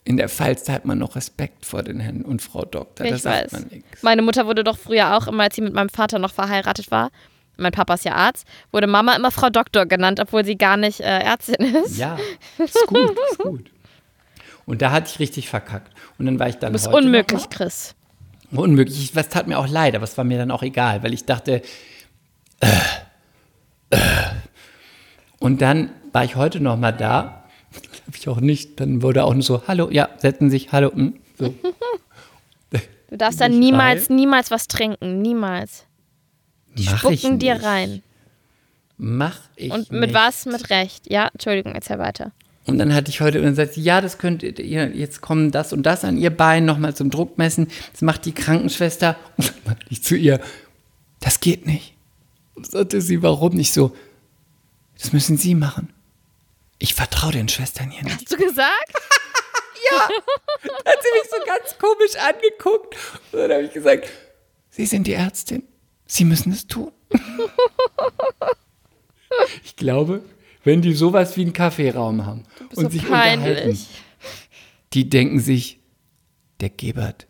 in der Pfalz hat man noch Respekt vor den Herrn und Frau Doktor. ich sagt weiß. man nichts. Meine Mutter wurde doch früher auch immer, als sie mit meinem Vater noch verheiratet war, mein Papa ist ja Arzt, wurde Mama immer Frau Doktor genannt, obwohl sie gar nicht äh, Ärztin ist. Ja, ist gut, ist gut. Und da hatte ich richtig verkackt. Und dann war ich dann Du bist heute unmöglich, Chris. Unmöglich. Ich- Was tat mir auch leid, aber es war mir dann auch egal, weil ich dachte, äh, äh. und dann war ich heute noch mal da. Habe ich auch nicht. Dann wurde auch nur so, hallo, ja, setzen Sie sich, hallo. hm, So. Du darfst dann niemals, rein. niemals was trinken. Niemals. Die Mach spucken dir nicht. rein. Mach ich Und mit nicht. was? Mit Recht. Ja, Entschuldigung, erzähl weiter. Und dann hatte ich heute, und dann sagt sie, ja, das könnt ihr, jetzt kommen das und das an ihr Bein nochmal zum Druckmessen. Das macht die Krankenschwester. Und dann ich zu ihr, das geht nicht. Und sagte sie, warum nicht so? Das müssen Sie machen. Ich vertraue den Schwestern hier nicht. Hast du gesagt? hat sie mich so ganz komisch angeguckt. Und dann habe ich gesagt, Sie sind die Ärztin. Sie müssen es tun. ich glaube, wenn die sowas wie einen Kaffeeraum haben und so sich unterhalten, peinlich. die denken sich, der Gebert,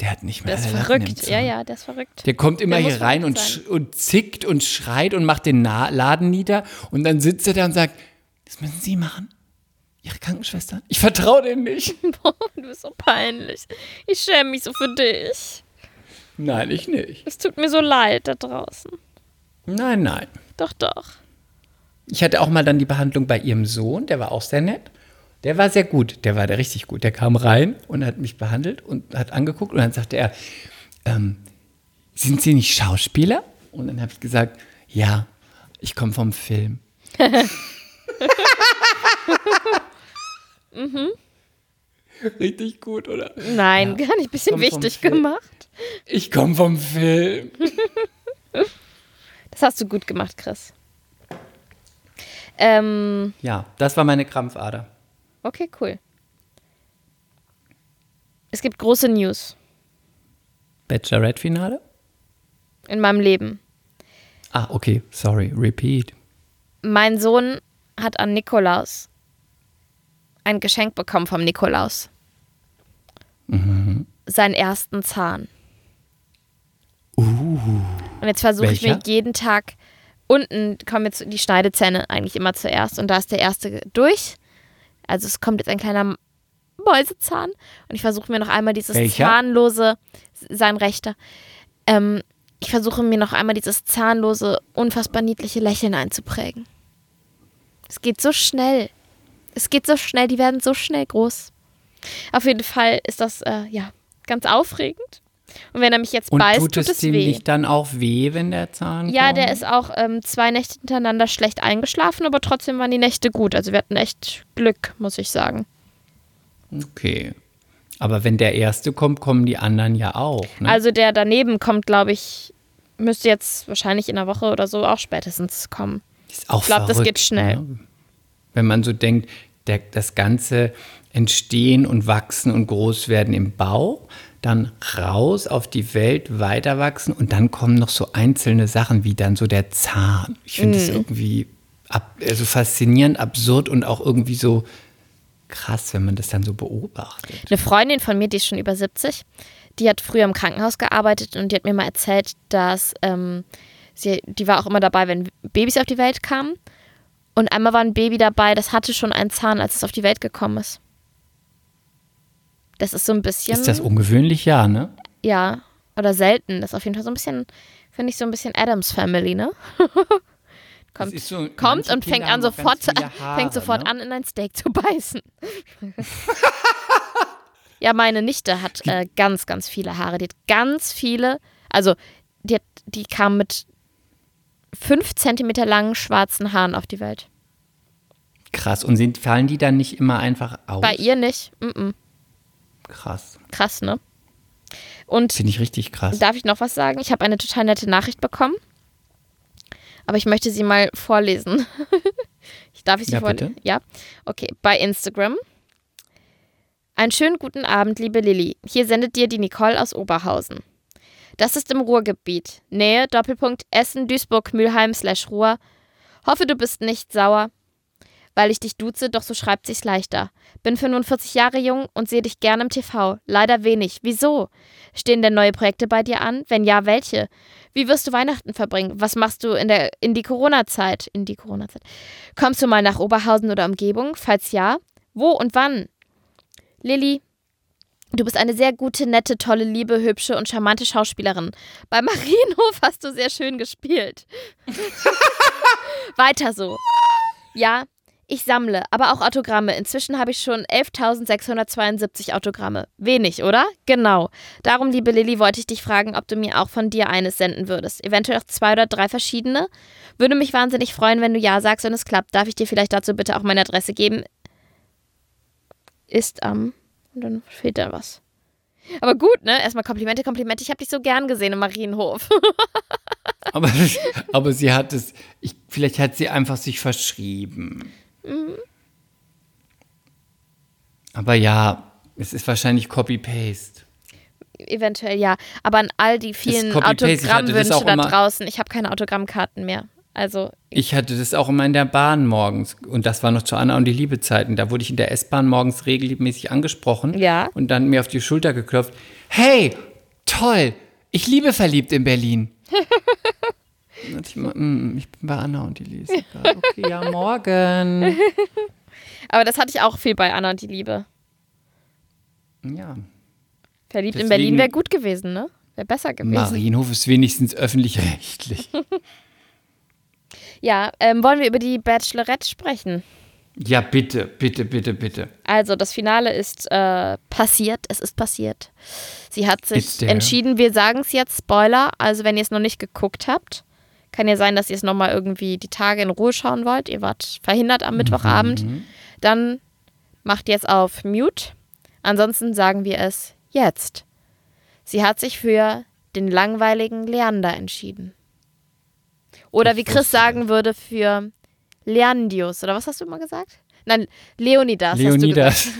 der hat nicht mehr Der ist verrückt. Ja, ja, der ist verrückt. Der kommt immer Der hier rein und, und zickt und schreit und macht den Na Laden nieder. Und dann sitzt er da und sagt, das müssen Sie machen. Ihre Krankenschwester. Ich vertraue denen nicht. Boah, du bist so peinlich. Ich schäme mich so für dich. Nein, ich nicht. Es tut mir so leid da draußen. Nein, nein. Doch, doch. Ich hatte auch mal dann die Behandlung bei ihrem Sohn, der war auch sehr nett. Der war sehr gut, der war der richtig gut. Der kam rein und hat mich behandelt und hat angeguckt und dann sagte er, ähm, sind Sie nicht Schauspieler? Und dann habe ich gesagt, ja, ich komme vom Film. Richtig gut, oder? Nein, gar nicht. Bisschen Komm wichtig gemacht. Ich komme vom Film. Das hast du gut gemacht, Chris. Ähm, Ja, das war meine Krampfader. okay, cool. Es gibt große News Bachelorette-Finale? in meinem Leben. Ah, okay, sorry, repeat. Mein Sohn hat an Nikolaus ein Geschenk bekommen vom Nikolaus. Mhm. Seinen ersten Zahn. Und jetzt versuche ich mir jeden Tag unten kommen jetzt die Schneidezähne eigentlich immer zuerst und da ist der erste durch. Also es kommt jetzt ein kleiner Mäusezahn und ich versuche mir noch einmal dieses Welcher? zahnlose, sein rechter. Ähm, ich versuche mir noch einmal dieses zahnlose, unfassbar niedliche Lächeln einzuprägen. Es geht so schnell. Es geht so schnell, die werden so schnell groß. Auf jeden Fall ist das äh, ja ganz aufregend. Und wenn er mich jetzt Und beißt, tut tut, es es dem weh. nicht dann auch weh, wenn der Zahn Ja, kommt? der ist auch ähm, zwei Nächte hintereinander schlecht eingeschlafen, aber trotzdem waren die Nächte gut. Also wir hatten echt Glück, muss ich sagen. Okay. Aber wenn der erste kommt, kommen die anderen ja auch. Ne? Also der daneben kommt, glaube ich, müsste jetzt wahrscheinlich in einer Woche oder so auch spätestens kommen. Ist auch ich glaub, das geht schnell. Ne? Wenn man so denkt, der, das ganze Entstehen und Wachsen und Großwerden im Bauch, dann raus auf die Welt, weiter wachsen und dann kommen noch so einzelne Sachen wie dann so der Zahn. Ich finde es irgendwie ab, also faszinierend, absurd und auch irgendwie so krass, wenn man das dann so beobachtet. Eine Freundin von mir, die ist schon über 70, die hat früher im Krankenhaus gearbeitet und die hat mir mal erzählt, dass ähm, sie, die war auch immer dabei, wenn Babys auf die Welt kamen. Und einmal war ein Baby dabei, das hatte schon einen Zahn, als es auf die Welt gekommen ist. Das ist so ein bisschen. Ist das ungewöhnlich? Ja, ne? Ja, oder selten. Das ist auf jeden Fall so ein bisschen, finde ich, so ein bisschen Adams Family, ne? kommt so- kommt und fängt an sofort, Haare, fängt sofort ne? an, in ein Steak zu beißen. ja, meine Nichte hat äh, ganz, ganz viele Haare. Die hat ganz viele, also die, hat, die kam mit fünf Zentimeter langen schwarzen Haaren auf die Welt. Krass. Und sind, fallen die dann nicht immer einfach aus? Bei ihr nicht. Mm -mm. Krass. Krass, ne? Und Finde ich richtig krass. Darf ich noch was sagen? Ich habe eine total nette Nachricht bekommen. Aber ich möchte sie mal vorlesen. ich darf ich sie Ja, vorlesen? bitte. Ja. Okay. Bei Instagram. Einen schönen guten Abend, liebe Lilly. Hier sendet dir die Nicole aus Oberhausen. Das ist im Ruhrgebiet. Nähe, Doppelpunkt, Essen, Duisburg, Mülheim, slash Ruhr. Hoffe, du bist nicht sauer, weil ich dich duze, doch so schreibt sich's leichter. Bin 45 Jahre jung und sehe dich gern im TV. Leider wenig. Wieso? Stehen denn neue Projekte bei dir an? Wenn ja, welche? Wie wirst du Weihnachten verbringen? Was machst du in der in die Corona-Zeit? In die Corona-Zeit. Kommst du mal nach Oberhausen oder Umgebung? Falls ja, wo und wann? Lilly, du bist eine sehr gute, nette, tolle, liebe, hübsche und charmante Schauspielerin. Bei Marienhof hast du sehr schön gespielt. Weiter so. Ja, ich sammle, aber auch Autogramme. Inzwischen habe ich schon 11.672 Autogramme. Wenig, oder? Genau. Darum, liebe Lilly, wollte ich dich fragen, ob du mir auch von dir eines senden würdest. Eventuell auch zwei oder drei verschiedene. Würde mich wahnsinnig freuen, wenn du Ja sagst und es klappt. Darf ich dir vielleicht dazu bitte auch meine Adresse geben? Ist am. Und dann fehlt da was. Aber gut, ne? Erstmal Komplimente, Komplimente. Ich habe dich so gern gesehen im Marienhof. Aber, aber sie hat es, ich, vielleicht hat sie einfach sich verschrieben. Aber ja, es ist wahrscheinlich Copy-Paste. Eventuell ja. Aber an all die vielen Autogrammwünsche da draußen, ich habe keine Autogrammkarten mehr. Also, Ich hatte das auch immer in der Bahn morgens. Und das war noch zu Anna und die Liebezeiten. Da wurde ich in der S-Bahn morgens regelmäßig angesprochen. Ja. Und dann mir auf die Schulter geklopft. Hey, toll, ich liebe verliebt in Berlin. und ich, immer, "Mm, ich bin bei Anna und die Lisa. Okay, ja, morgen. aber das hatte ich auch viel bei Anna und die Liebe. Ja. Verliebt in Deswegen- Berlin wäre gut gewesen, ne? Wäre besser gewesen. Marienhof ist wenigstens öffentlich-rechtlich. Ja, ähm, wollen wir über die Bachelorette sprechen? ja, bitte, bitte, bitte, bitte. Also, das Finale ist äh, passiert. Es ist passiert. Sie hat sich entschieden, wir sagen es jetzt, Spoiler. Also, wenn ihr es noch nicht geguckt habt, kann ja sein, dass ihr es nochmal irgendwie die Tage in Ruhe schauen wollt. Ihr wart verhindert am Mittwochabend. Dann macht jetzt auf Mute. Ansonsten sagen wir es jetzt. Sie hat sich für den langweiligen Leander entschieden. Oder wie Chris sagen würde, für Leandius. Oder was hast du immer gesagt? Nein, Leonidas. Hast du gesagt. Leonidas.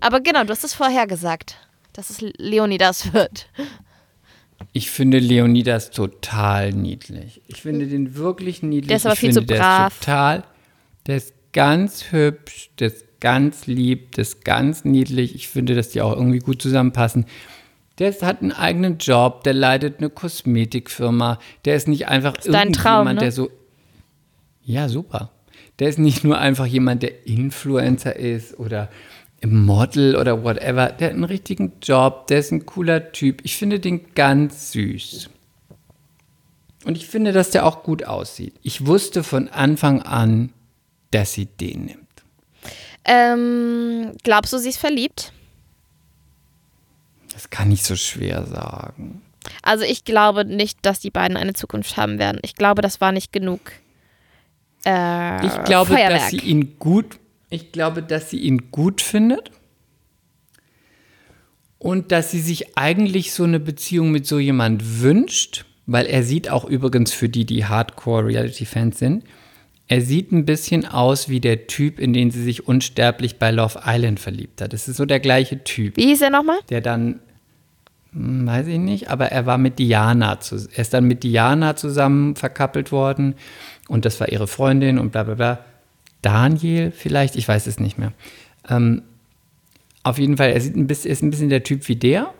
Aber genau, du hast es vorher gesagt, dass es Leonidas wird. Ich finde Leonidas total niedlich. Ich finde den wirklich niedlich. Der ist aber ich viel finde, zu der brav. Ist total, der ist ganz hübsch, der ist ganz lieb, der ist ganz niedlich. Ich finde, dass die auch irgendwie gut zusammenpassen. Der ist, hat einen eigenen Job, der leitet eine Kosmetikfirma. Der ist nicht einfach dein irgendjemand, Traum, ne? der so. Ja, super. Der ist nicht nur einfach jemand, der Influencer ist oder Model oder whatever. Der hat einen richtigen Job, der ist ein cooler Typ. Ich finde den ganz süß. Und ich finde, dass der auch gut aussieht. Ich wusste von Anfang an, dass sie den nimmt. Ähm, glaubst du, sie ist verliebt? Das kann ich so schwer sagen. Also ich glaube nicht, dass die beiden eine Zukunft haben werden. Ich glaube, das war nicht genug. Äh, Ich glaube, Feuerwerk. dass sie ihn gut, ich glaube, dass sie ihn gut findet. Und dass sie sich eigentlich so eine Beziehung mit so jemand wünscht, weil er sieht auch übrigens für die, die Hardcore-Reality-Fans sind, er sieht ein bisschen aus wie der Typ, in den sie sich unsterblich bei Love Island verliebt hat. Das ist so der gleiche Typ. Wie hieß er nochmal? der dann, weiß ich nicht, aber er war mit Diana, zu, er ist dann mit Diana zusammen verkappelt worden und das war ihre Freundin und bla bla bla. Daniel vielleicht, ich weiß es nicht mehr. Ähm, auf jeden Fall, er sieht ein bisschen, ist ein bisschen der Typ wie der.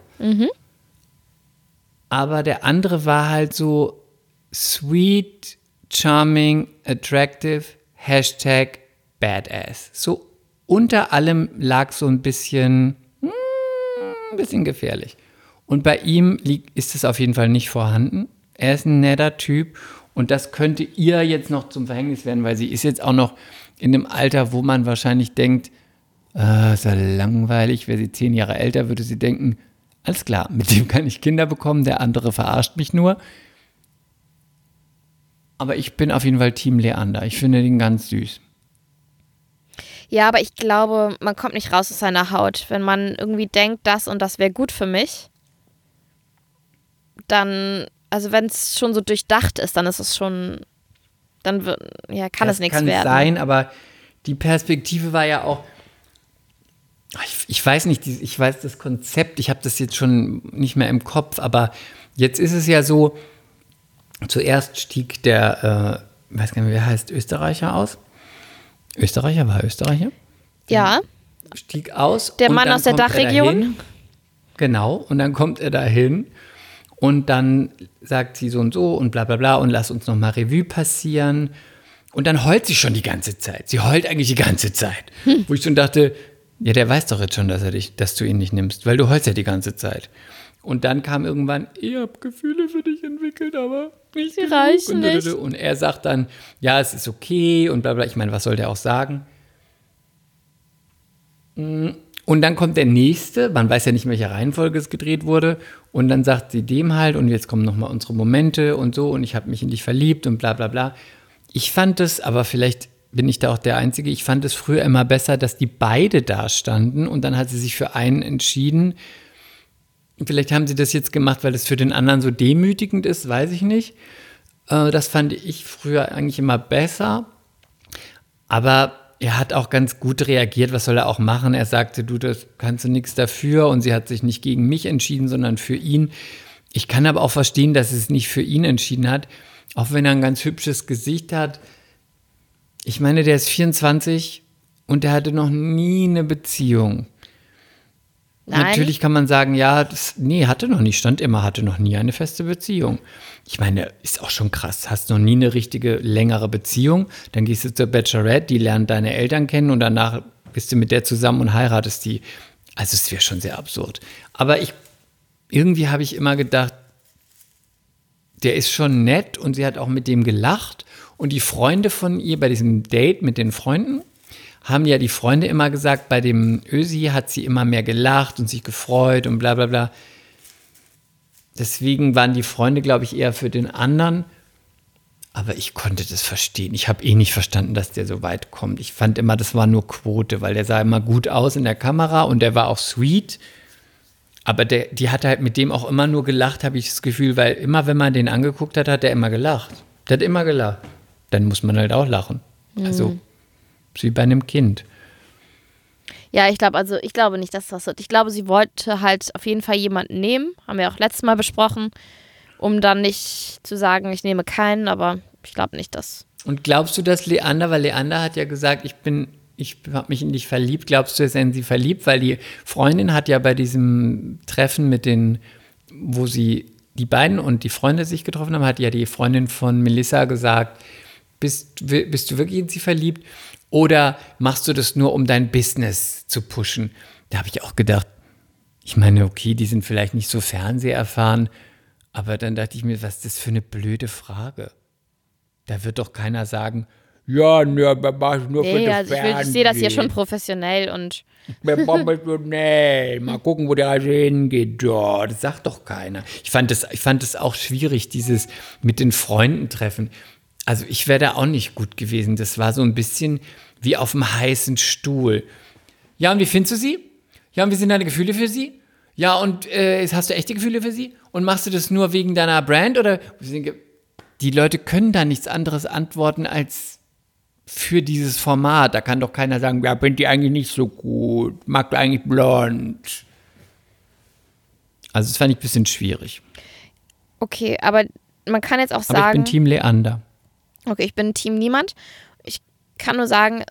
Aber der andere war halt so sweet, charming, attractive, Hashtag badass. So unter allem lag so ein bisschen, hm, ein bisschen gefährlich. Und bei ihm liegt, ist es auf jeden Fall nicht vorhanden. Er ist ein netter Typ und das könnte ihr jetzt noch zum Verhängnis werden, weil sie ist jetzt auch noch in einem Alter, wo man wahrscheinlich denkt, äh, ist ja langweilig. Wäre sie zehn Jahre älter, würde sie denken, alles klar, mit dem kann ich Kinder bekommen, der andere verarscht mich nur. Aber ich bin auf jeden Fall Team Leander. Ich finde den ganz süß. Ja, aber ich glaube, man kommt nicht raus aus seiner Haut. Wenn man irgendwie denkt, das und das wäre gut für mich, dann, also wenn es schon so durchdacht ist, dann ist es schon, dann wird, ja, kann das es nichts kann werden. sein, aber die Perspektive war ja auch. Ich, ich weiß nicht, ich weiß das Konzept, ich habe das jetzt schon nicht mehr im Kopf, aber jetzt ist es ja so, zuerst stieg der, äh, weiß gar nicht, wer heißt, Österreicher aus. Österreicher war er Österreicher? Ja, stieg aus. Der und Mann dann aus der er Dachregion? Genau, und dann kommt er dahin und dann sagt sie so und so und bla bla bla und lass uns nochmal Revue passieren. Und dann heult sie schon die ganze Zeit. Sie heult eigentlich die ganze Zeit. Hm. Wo ich schon dachte, ja, der weiß doch jetzt schon, dass, er dich, dass du ihn nicht nimmst, weil du heulst ja die ganze Zeit. Und dann kam irgendwann, ich habe Gefühle für dich entwickelt, aber nicht Sie genug. reichen und, nicht. und er sagt dann, ja, es ist okay und bla bla. Ich meine, was soll der auch sagen? Und dann kommt der nächste, man weiß ja nicht, in welcher Reihenfolge es gedreht wurde. Und dann sagt sie dem halt, und jetzt kommen nochmal unsere Momente und so, und ich habe mich in dich verliebt und bla bla bla. Ich fand es, aber vielleicht bin ich da auch der Einzige, ich fand es früher immer besser, dass die beide da standen und dann hat sie sich für einen entschieden. Vielleicht haben sie das jetzt gemacht, weil es für den anderen so demütigend ist, weiß ich nicht. Äh, Das fand ich früher eigentlich immer besser. Aber er hat auch ganz gut reagiert. Was soll er auch machen? Er sagte, du, das kannst du nichts dafür. Und sie hat sich nicht gegen mich entschieden, sondern für ihn. Ich kann aber auch verstehen, dass es nicht für ihn entschieden hat. Auch wenn er ein ganz hübsches Gesicht hat. Ich meine, der ist 24 und der hatte noch nie eine Beziehung. Nein. Natürlich kann man sagen, ja, das, nee, hatte noch nie, stand immer, hatte noch nie eine feste Beziehung. Ich meine, ist auch schon krass. Hast noch nie eine richtige längere Beziehung, dann gehst du zur Bachelorette, die lernt deine Eltern kennen und danach bist du mit der zusammen und heiratest die. Also es wäre schon sehr absurd. Aber ich, irgendwie habe ich immer gedacht, der ist schon nett und sie hat auch mit dem gelacht. Und die Freunde von ihr bei diesem Date mit den Freunden, haben ja die Freunde immer gesagt, bei dem Ösi hat sie immer mehr gelacht und sich gefreut und bla bla bla. Deswegen waren die Freunde, glaube ich, eher für den anderen. Aber ich konnte das verstehen. Ich habe eh nicht verstanden, dass der so weit kommt. Ich fand immer, das war nur Quote, weil der sah immer gut aus in der Kamera und der war auch sweet. Aber der, die hat halt mit dem auch immer nur gelacht, habe ich das Gefühl, weil immer, wenn man den angeguckt hat, hat der immer gelacht. Der hat immer gelacht. Dann muss man halt auch lachen. Also ist wie bei einem Kind. Ja, ich glaube, also ich glaube nicht, dass das wird. Ich glaube, sie wollte halt auf jeden Fall jemanden nehmen, haben wir auch letztes Mal besprochen, um dann nicht zu sagen, ich nehme keinen, aber ich glaube nicht, dass. Und glaubst du, dass Leander, weil Leander hat ja gesagt, ich bin, ich habe mich in dich verliebt, glaubst du, dass er in sie verliebt? Weil die Freundin hat ja bei diesem Treffen mit den, wo sie die beiden und die Freunde sich getroffen haben, hat ja die Freundin von Melissa gesagt, bist, bist du wirklich in sie verliebt? Oder machst du das nur, um dein Business zu pushen? Da habe ich auch gedacht, ich meine, okay, die sind vielleicht nicht so fernseherfahren, aber dann dachte ich mir, was ist das für eine blöde Frage? Da wird doch keiner sagen, ja, ne, mach ich nur für das also ich, will- ich sehe das hier schon professionell und nee, mal gucken, wo der Reise hingeht. Ja, das sagt doch keiner. Ich fand das, ich fand das auch schwierig, dieses mit den Freunden treffen. Also ich wäre da auch nicht gut gewesen. Das war so ein bisschen wie auf dem heißen Stuhl. Ja, und wie findest du sie? Ja, und wie sind deine Gefühle für sie? Ja, und äh, hast du echte Gefühle für sie? Und machst du das nur wegen deiner Brand? Oder die Leute können da nichts anderes antworten als für dieses Format. Da kann doch keiner sagen, ja, bin die eigentlich nicht so gut, mag du eigentlich blond. Also das fand ich ein bisschen schwierig. okay, aber man kann jetzt auch Aber ich sagen, bin Team Leander. Okay, ich bin Team Niemand. Ich kann nur sagen,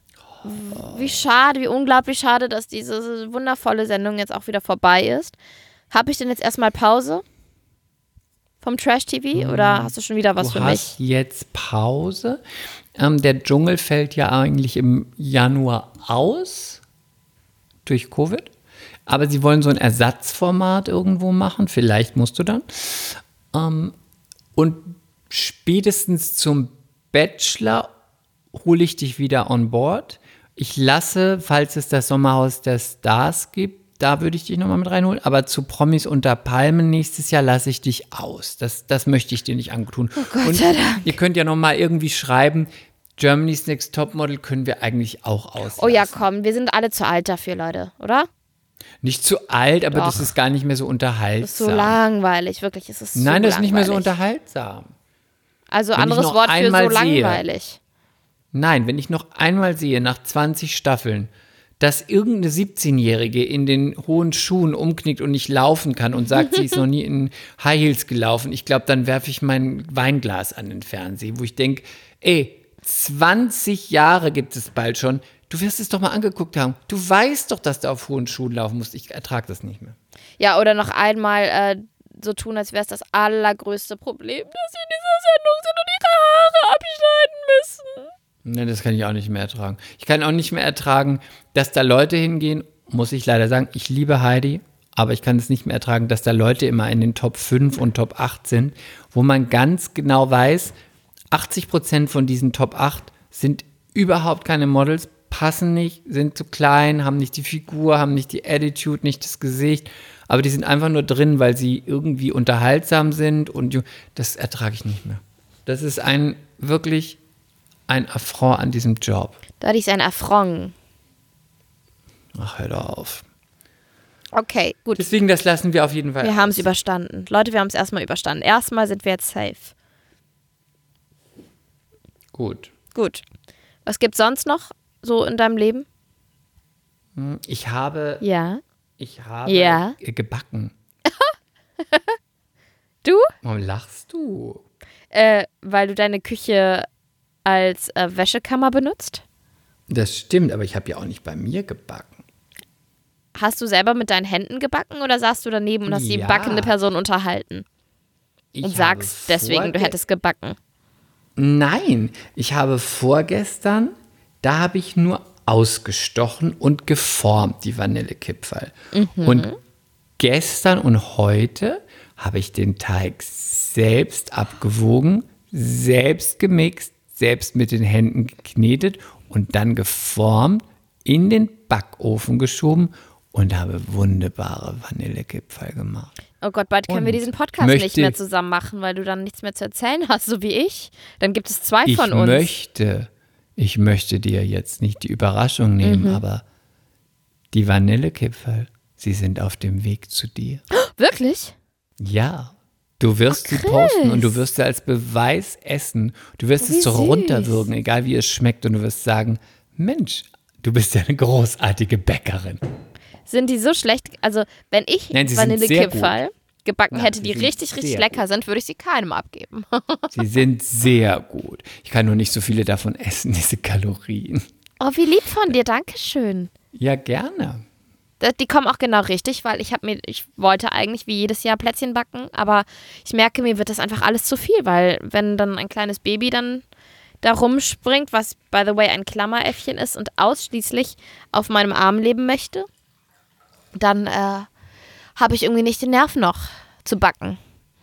wie schade, wie unglaublich schade, dass diese wundervolle Sendung jetzt auch wieder vorbei ist. Habe ich denn jetzt erstmal Pause vom Trash TV oder hast du schon wieder was du für mich? hast jetzt Pause. Ähm, der Dschungel fällt ja eigentlich im Januar aus durch Covid. Aber sie wollen so ein Ersatzformat irgendwo machen. Vielleicht musst du dann. Ähm, und spätestens zum Bachelor hole ich dich wieder on board. Ich lasse, falls es das Sommerhaus der Stars gibt, da würde ich dich nochmal mit reinholen. Aber zu Promis unter Palmen nächstes Jahr lasse ich dich aus. Das, das möchte ich dir nicht antun. Oh Gott Und sei Dank. ihr könnt ja nochmal irgendwie schreiben, Germany's Next Topmodel können wir eigentlich auch auslassen. Oh ja, komm, wir sind alle zu alt dafür, Leute, oder? Nicht zu alt, aber Doch. das ist gar nicht mehr so unterhaltsam. Das ist so langweilig, wirklich. Es ist so Nein, das ist nicht mehr so unterhaltsam. Also Wenn anderes Wort für so sehe. langweilig. Nein, wenn ich noch einmal sehe, nach 20 Staffeln, dass irgendeine 17-Jährige in den hohen Schuhen umknickt und nicht laufen kann und sagt, sie ist noch nie in High Heels gelaufen, ich glaube, dann werfe ich mein Weinglas an den Fernseher, wo ich denke, ey, 20 Jahre gibt es bald schon. Du wirst es doch mal angeguckt haben. Du weißt doch, dass du auf hohen Schuhen laufen musst. Ich ertrage das nicht mehr. Ja, oder noch einmal äh, so tun, als wäre es das allergrößte Problem, dass sie in dieser Sendung sind und ihre Haare abschneiden müssen. Ne, das kann ich auch nicht mehr ertragen. Ich kann auch nicht mehr ertragen, dass da Leute hingehen, muss ich leider sagen, ich liebe Heidi, aber ich kann es nicht mehr ertragen, dass da Leute immer in den Top 5 und Top 8 sind, wo man ganz genau weiß, 80 Prozent von diesen Top 8 sind überhaupt keine Models, passen nicht, sind zu klein, haben nicht die Figur, haben nicht die Attitude, nicht das Gesicht, aber die sind einfach nur drin, weil sie irgendwie unterhaltsam sind und das ertrage ich nicht mehr. Das ist ein wirklich ein Affront an diesem Job. Da ist ein Affront. Ach, hör doch auf. Okay, gut. Deswegen, das lassen wir auf jeden Fall. Wir haben es überstanden. Leute, wir haben es erstmal überstanden. Erstmal sind wir jetzt safe. Gut. Gut. Was gibt sonst noch so in deinem Leben? Ich habe, Ja. Ich habe Ja. gebacken. Du? Warum lachst du? Äh, weil du deine Küche als äh, Wäschekammer benutzt? Das stimmt, aber ich habe ja auch nicht bei mir gebacken. Hast du selber mit deinen Händen gebacken oder saßt du daneben und hast die Ja. backende Person unterhalten? Ich Und sagst deswegen, du hättest gebacken. Nein, ich habe vorgestern, da habe ich nur ausgestochen und geformt, die Vanillekipferl. Und gestern und heute habe ich den Teig selbst abgewogen, selbst gemixt, selbst mit den Händen geknetet und dann geformt, in den Backofen geschoben und habe wunderbare Vanillekipferl gemacht. Oh Gott, bald können wir Und diesen Podcast nicht mehr zusammen machen, weil du dann nichts mehr zu erzählen hast, so wie ich. Dann gibt es zwei Ich von uns. möchte, ich möchte dir jetzt nicht die Überraschung nehmen, Mhm. aber die Vanillekipferl, sie sind auf dem Weg zu dir. Wirklich? Ja. Du wirst sie Chris. posten und du wirst sie als Beweis essen. Du wirst Wie es so runterwürgen, egal wie es schmeckt, und du wirst sagen: Mensch, du bist ja eine großartige Bäckerin. Sind die so schlecht? Also, wenn ich sie Vanillekipferl gebacken Nein, hätte, die richtig, richtig lecker sind, würde ich sie keinem abgeben. Sie sind sehr gut. Ich kann nur nicht so viele davon essen, diese Kalorien. Oh, wie lieb von dir, Dankeschön. Ja, gerne. Die kommen auch genau richtig, weil ich habe mir, ich wollte eigentlich wie jedes Jahr Plätzchen backen, aber ich merke, mir wird das einfach alles zu viel, weil wenn dann ein kleines Baby dann da rumspringt, was by the way ein Klammeräffchen ist und ausschließlich auf meinem Arm leben möchte, dann äh, habe ich irgendwie nicht den Nerv noch zu backen.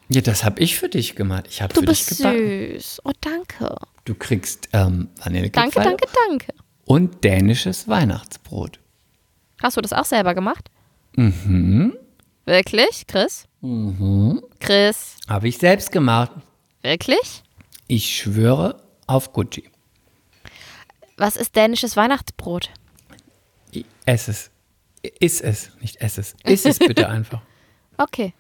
Ja, das habe ich für dich gemacht. Ich habe Du für dich bist gebacken. süß. Oh, danke. Du kriegst ähm, Danke, Vanillekipferl danke, danke. und dänisches Weihnachtsbrot. Hast du das auch selber gemacht? Mhm. Wirklich, Chris? Mhm. Chris, Habe ich selbst gemacht. wirklich? Ich schwöre auf Gucci. Was ist dänisches Weihnachtsbrot? Ess es. Iss es, nicht ess es. Iss es bitte einfach. Okay.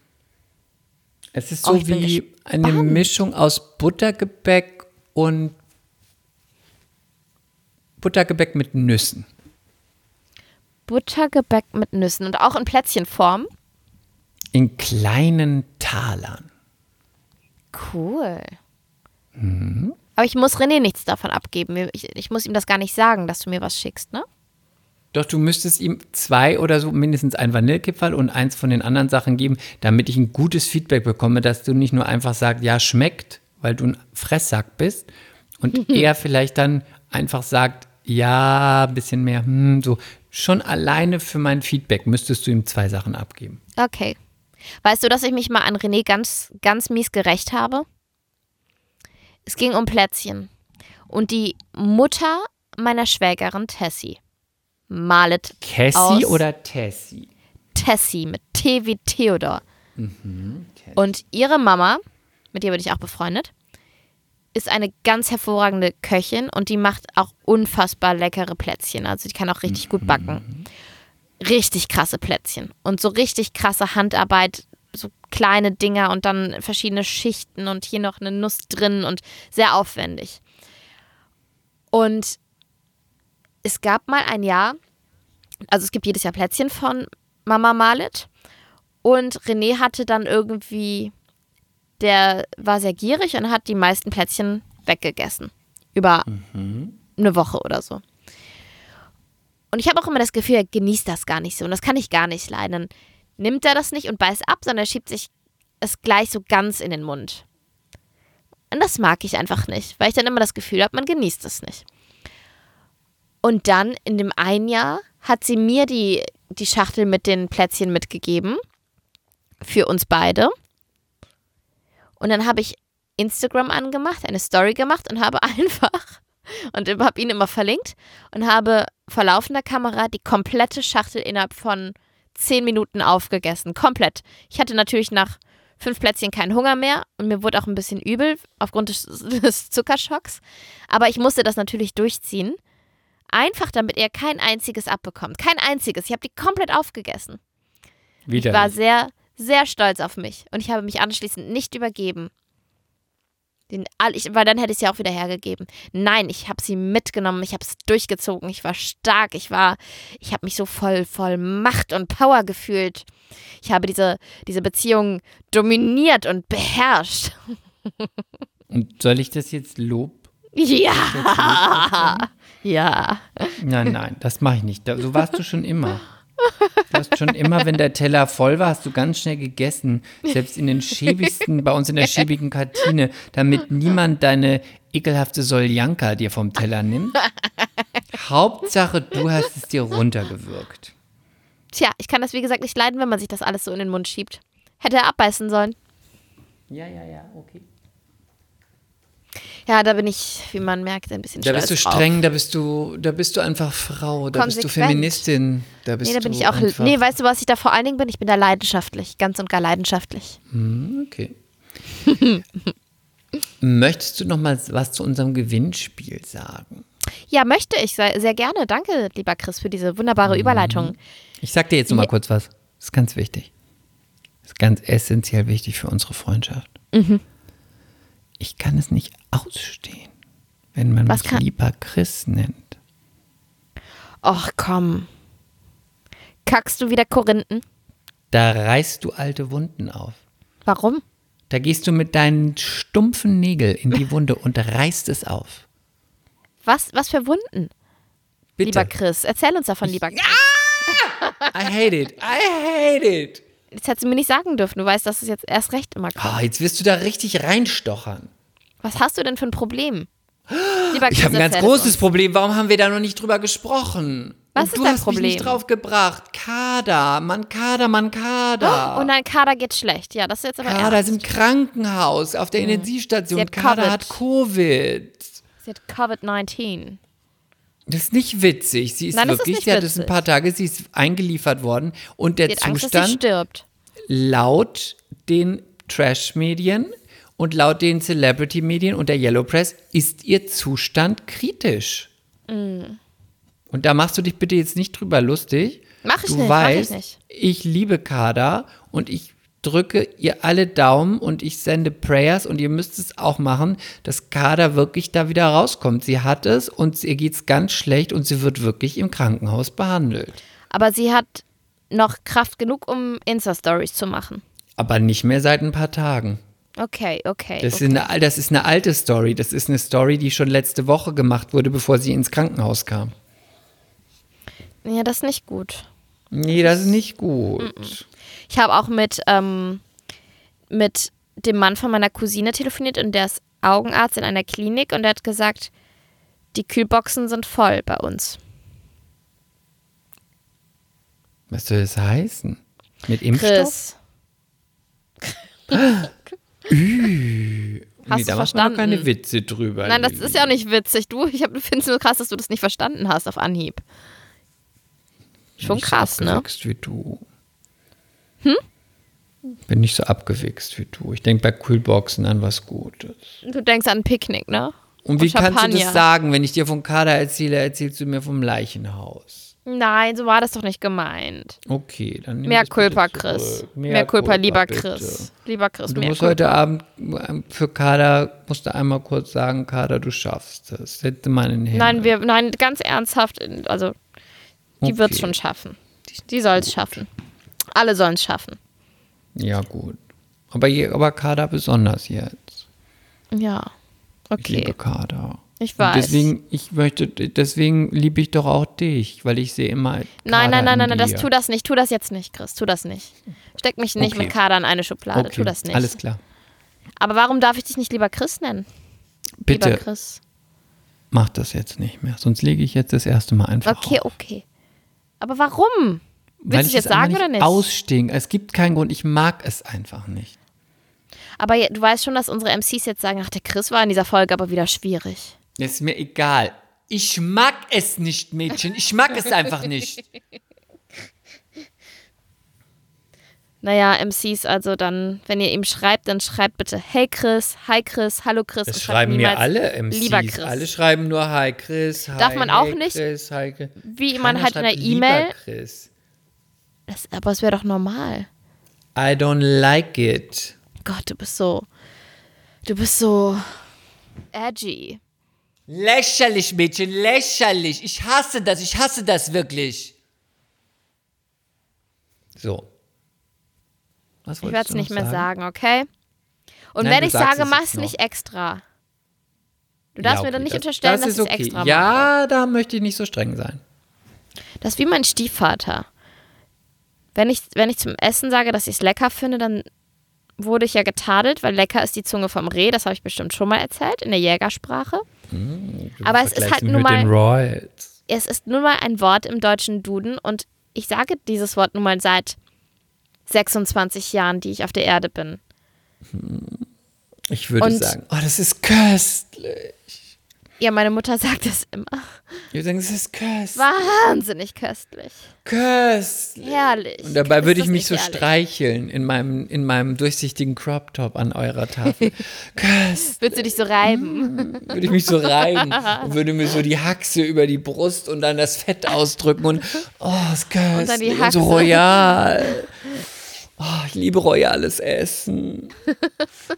Es ist Oh, so bin wie eine. Mischung aus Buttergebäck und Buttergebäck mit Nüssen. Buttergebäck mit Nüssen und auch in Plätzchenform. In kleinen Talern. Cool. Aber ich muss René nichts davon abgeben. Ich, ich muss ihm das gar nicht sagen, dass du mir was schickst, ne? Doch du müsstest ihm zwei oder so mindestens ein Vanillekipferl und eins von den anderen Sachen geben, damit ich ein gutes Feedback bekomme, dass du nicht nur einfach sagst, ja, schmeckt, weil du ein Fresssack bist und er vielleicht dann einfach sagt, ja, ein bisschen mehr, hm, so. Schon alleine für mein Feedback müsstest du ihm zwei Sachen abgeben. Okay. Weißt du, dass ich mich mal an René ganz, ganz mies gerecht habe? Es ging um Plätzchen. Und die Mutter meiner Schwägerin Tessie malet Cassie aus oder Tessie? Tessie mit T wie Theodor. Und ihre Mama, mit der bin ich auch befreundet, ist eine ganz hervorragende Köchin und die macht auch unfassbar leckere Plätzchen. Also die kann auch richtig gut backen. Richtig krasse Plätzchen. Und so richtig krasse Handarbeit, so kleine Dinger und dann verschiedene Schichten und hier noch eine Nuss drin und sehr aufwendig. Und es gab mal ein Jahr, also es gibt jedes Jahr Plätzchen von Mama Malet. Und René hatte dann irgendwie, der war sehr gierig und hat die meisten Plätzchen weggegessen. Über eine Woche oder so. Und ich habe auch immer das Gefühl, er genießt das gar nicht so. Und das kann ich gar nicht leiden. Dann nimmt er das nicht und beißt ab, sondern er schiebt sich es gleich so ganz in den Mund. Und das mag ich einfach nicht, weil ich dann immer das Gefühl habe, man genießt es nicht. Und dann in dem einen Jahr hat sie mir die, die Schachtel mit den Plätzchen mitgegeben. Für uns beide. Und dann habe ich Instagram angemacht, eine Story gemacht und habe einfach und habe ihn immer verlinkt und habe vor laufender Kamera die komplette Schachtel innerhalb von zehn Minuten aufgegessen. Komplett. Ich hatte natürlich nach fünf Plätzchen keinen Hunger mehr und mir wurde auch ein bisschen übel aufgrund des, des Zuckerschocks. Aber ich musste das natürlich durchziehen. Einfach damit er kein einziges abbekommt. Kein einziges. Ich habe die komplett aufgegessen. Wieder. Ich war sehr, sehr stolz auf mich und ich habe mich anschließend nicht übergeben. Den, ich, weil dann hätte ich sie auch wieder hergegeben. Nein, ich habe sie mitgenommen, ich habe es durchgezogen, ich war stark, ich war, ich habe mich so voll, voll Macht und Power gefühlt. Ich habe diese, diese Beziehung dominiert und beherrscht. Und soll ich das jetzt Lob? Ja. Ja. Nein, nein, das mache ich nicht. So warst du schon immer. Du hast schon immer, wenn der Teller voll war, hast du ganz schnell gegessen. Selbst in den schäbigsten, bei uns in der schäbigen Kantine, damit niemand deine ekelhafte Soljanka dir vom Teller nimmt. Hauptsache, du hast es dir runtergewürgt. Tja, ich kann das wie gesagt nicht leiden, wenn man sich das alles so in den Mund schiebt. Hätte er abbeißen sollen. Ja, ja, ja, okay. Ja, da bin ich, wie man merkt, ein bisschen Da stolz bist du streng, da bist du, da bist du einfach Frau, da bist du Konsequent. Feministin, da bist Nee, da bin ich auch. Nee, weißt du, was ich da vor allen Dingen bin? Ich bin da leidenschaftlich. Ganz und gar leidenschaftlich. Okay. Möchtest du noch mal was zu unserem Gewinnspiel sagen? Ja, möchte ich sehr, sehr gerne. Danke, lieber Chris, für diese wunderbare Überleitung. Ich sag dir jetzt noch mal Ja. kurz was. Das ist ganz wichtig. Das ist ganz essentiell wichtig für unsere Freundschaft. Mhm. Ich kann es nicht ausstehen, wenn man Was mich kann- lieber Chris nennt. Och, komm. Kackst du wieder Korinthen? Da reißt du alte Wunden auf. Warum? Da gehst du mit deinen stumpfen Nägeln in die Wunde und reißt es auf. Was, was für Wunden? Bitte. Lieber Chris, erzähl uns davon, lieber Chris. I hate it. I hate it. Das hättest du mir nicht sagen dürfen. Du weißt, dass es jetzt erst recht immer kommt. Ah, jetzt wirst du da richtig reinstochern. Was hast du denn für ein Problem? Lieber Ich habe ein ganz großes. Problem. Warum haben wir da noch nicht drüber gesprochen? Was Und ist du dein hast mich Problem? nicht drauf gebracht. Kader, Mann, Kader, Mann, Kader. Und dein Kader geht schlecht. Ja, das ist jetzt aber Kader ist ernst. im Krankenhaus, auf der Sie Intensivstation. hat Kader Covid. hat Covid. Sie hat Covid-19. Das ist nicht witzig. Sie ist Nein, das ist wirklich, nicht sie hat es ein paar Tage, sie ist eingeliefert worden. Und der Angst, Zustand stirbt. laut den Trash-Medien und laut den Celebrity-Medien und der Yellow Press ist ihr Zustand kritisch. Mm. Und da machst du dich bitte jetzt nicht drüber lustig. Mach ich du nicht, mach ich weißt, nicht. ich liebe Kader und ich drücke ihr alle Daumen und ich sende Prayers und ihr müsst es auch machen, dass Kader wirklich da wieder rauskommt. Sie hat es und ihr geht es ganz schlecht und sie wird wirklich im Krankenhaus behandelt. Aber sie hat noch Kraft genug, um Insta-Stories zu machen. Aber nicht mehr seit ein paar Tagen. Okay, okay. Das, okay. ist eine, das ist eine alte Story. Das ist eine Story, die schon letzte Woche gemacht wurde, bevor sie ins Krankenhaus kam. Ja, das ist nicht gut. Nee, das ist nicht gut. Ich habe auch mit, ähm, mit dem Mann von meiner Cousine telefoniert und der ist Augenarzt in einer Klinik und der hat gesagt, die Kühlboxen sind voll bei uns. Was soll das heißen? Mit Impfstoff? Chris. nee, Hast da du man doch keine verstanden? Witze drüber. Nein, das ist ja auch nicht witzig. Du, ich finde es nur krass, dass du das nicht verstanden hast auf Anhieb. Schon Nicht krass, so ne? wie du. Hm? Bin nicht so abgewichst wie du. Ich denke bei Kühlboxen an was Gutes. Du denkst an ein Picknick, ne? Und wie kannst du Champagner. das sagen? Wenn ich dir von Kader erzähle, erzählst du mir vom Leichenhaus. Nein, so war das doch nicht gemeint. Okay, dann Mehr zurück. Chris. Mehr, Culpa, lieber bitte. Chris. Lieber Chris, Du mehr musst Culpa. heute Abend ähm, für Kader, musst du einmal kurz sagen, Kader, du schaffst es. Setze mal in den Händen. Nein, wir, nein, ganz ernsthaft, also die Okay. wird es schon schaffen. Die soll es schaffen. Alle sollen es schaffen. Ja, gut. Aber, je, aber Kader besonders jetzt. Ja. Ich liebe Okay. Kader. Ich Und weiß. Deswegen, ich möchte, deswegen liebe ich doch auch dich, weil ich sehe immer. Kader Nein, nein, nein, in nein, nein, das tu das nicht. Tu das jetzt nicht, Chris. Tu das nicht. Steck mich nicht Okay. mit Kader in eine Schublade. Okay, Tu das nicht. Alles klar. Aber warum darf ich dich nicht lieber Chris nennen? Bitte Lieber Chris. mach das jetzt nicht mehr, sonst lege ich jetzt das erste Mal einfach Okay, auf. okay. Aber warum? Willst du ich es jetzt sagen oder nicht? Ausstehen. Es gibt keinen Grund. Ich mag es einfach nicht. Aber du weißt schon, dass unsere MCs jetzt sagen, ach, der Chris war in dieser Folge aber wieder schwierig. Ist mir egal. Ich mag es nicht, Mädchen. Ich mag es einfach nicht. Naja, MCs, also dann, wenn ihr ihm schreibt, dann schreibt bitte Hey Chris, Hi Chris, Hallo Chris. Das schreiben mir alle MCs. Lieber Chris. Alle schreiben nur Hi Chris. Hi, Darf man auch hey nicht, Chris, hi, Chris. wie man halt in der E-Mail-. Das, aber es wäre doch normal. I don't like it. Gott, du bist so. Du bist so edgy. Lächerlich, Mädchen, lächerlich. Ich hasse das, ich hasse das wirklich. So. Was Ich werde es nicht mehr sagen, okay? Und Nein, wenn ich sage, mach es nicht extra. Du darfst Ja, mir dann okay, nicht das- unterstellen, das dass ich es okay. extra mache. Ja, da möchte ich nicht so streng sein. Das ist wie mein Stiefvater. Wenn ich, wenn ich zum Essen sage, dass ich es lecker finde, dann wurde ich ja getadelt, weil lecker ist die Zunge vom Reh. Das habe ich bestimmt schon mal erzählt in der Jägersprache. Aber es ist halt nun mal, es ist nun mal ein Wort im deutschen Duden und ich sage dieses Wort nun mal seit 26 Jahren, die ich auf der Erde bin. Ich würde Und- sagen, oh, das ist köstlich. Ja, meine Mutter sagt es immer. Ich würde sagen, das ist köstlich. Wahnsinnig köstlich. Köstlich. Herrlich. Und dabei Ist würde das ich mich so herrlich? streicheln in meinem, in meinem durchsichtigen Crop Top an eurer Tafel. köstlich. Würdest du dich so reiben? Würde ich mich so reiben und würde mir so die Haxe über die Brust und dann das Fett ausdrücken und oh, ist köstlich. dann die und Haxe. so royal. Oh, ich liebe royales Essen.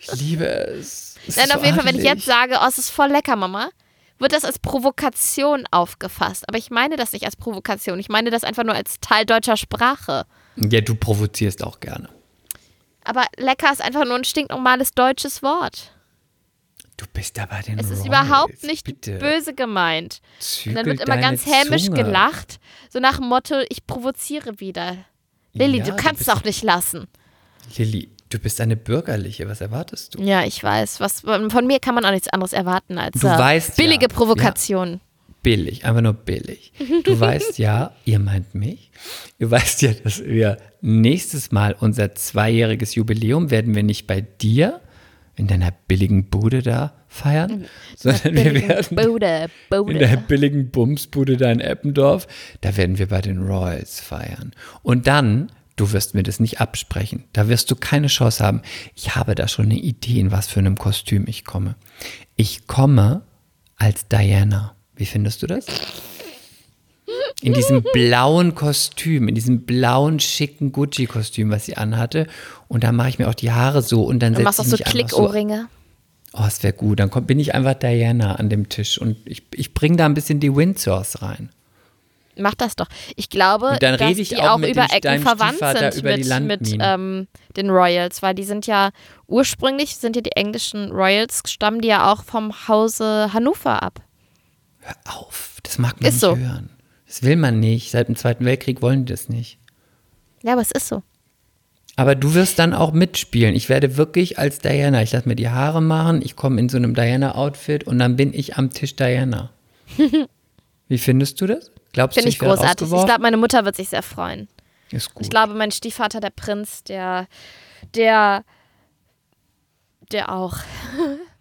Ich liebe es. es Nein, auf so jeden Fall, wenn ich jetzt sage, oh, es ist voll lecker, Mama, wird das als Provokation aufgefasst. Aber ich meine das nicht als Provokation. Ich meine das einfach nur als Teil deutscher Sprache. Ja, du provozierst auch gerne. Aber lecker ist einfach nur ein stinknormales deutsches Wort. Du bist da bei den Es ist Royals. überhaupt nicht Bitte. böse gemeint. Und Zügel dann wird immer ganz hämisch Zunge. gelacht. So nach dem Motto, ich provoziere wieder. Lilly, Ja, du kannst bist- doch nicht lassen. Lilly, du bist eine bürgerliche. Was erwartest du? Ja, ich weiß. Was, von mir kann man auch nichts anderes erwarten als Du äh, weißt billige ja, Provokation. Billig, einfach nur billig. Du weißt ja, ihr meint mich. Du weißt ja, dass wir nächstes Mal unser zweijähriges Jubiläum werden wir nicht bei dir in deiner billigen Bude da feiern, sondern wir werden Bude, Bude. in der billigen Bumsbude da in Eppendorf, da werden wir bei den Royals feiern. Und dann, du wirst mir das nicht absprechen, da wirst du keine Chance haben. Ich habe da schon eine Idee, in was für einem Kostüm ich komme. Ich komme als Diana. Wie findest du das? In diesem blauen Kostüm, in diesem blauen, schicken Gucci-Kostüm, was sie anhatte. Und dann mache ich mir auch die Haare so und dann Du machst setze auch ich so mich einfach so Klickohrringe. Oh, es wäre gut. Dann komm, bin ich einfach Diana an dem Tisch und ich, ich bringe da ein bisschen die Windsors rein. Mach das doch. Ich glaube, Und dann dass rede ich die auch auch über Ecken verwandt sind über mit, mit ähm, den Royals, weil die sind ja ursprünglich sind ja die englischen Royals stammen die ja auch vom Hause Hannover ab. Hör auf, das mag man Ist nicht so. hören. Das will man nicht. Seit dem Zweiten Weltkrieg wollen die das nicht. Ja, aber es ist so. Aber du wirst dann auch mitspielen. Ich werde wirklich als Diana. Ich lasse mir die Haare machen, ich komme in so einem Diana-Outfit und dann bin ich am Tisch Diana. Wie findest du das? Glaubst Finde du, ich werde großartig. Ich glaube, meine Mutter wird sich sehr freuen. Ist gut. Ich glaube, mein Stiefvater, der Prinz, der, der, der auch.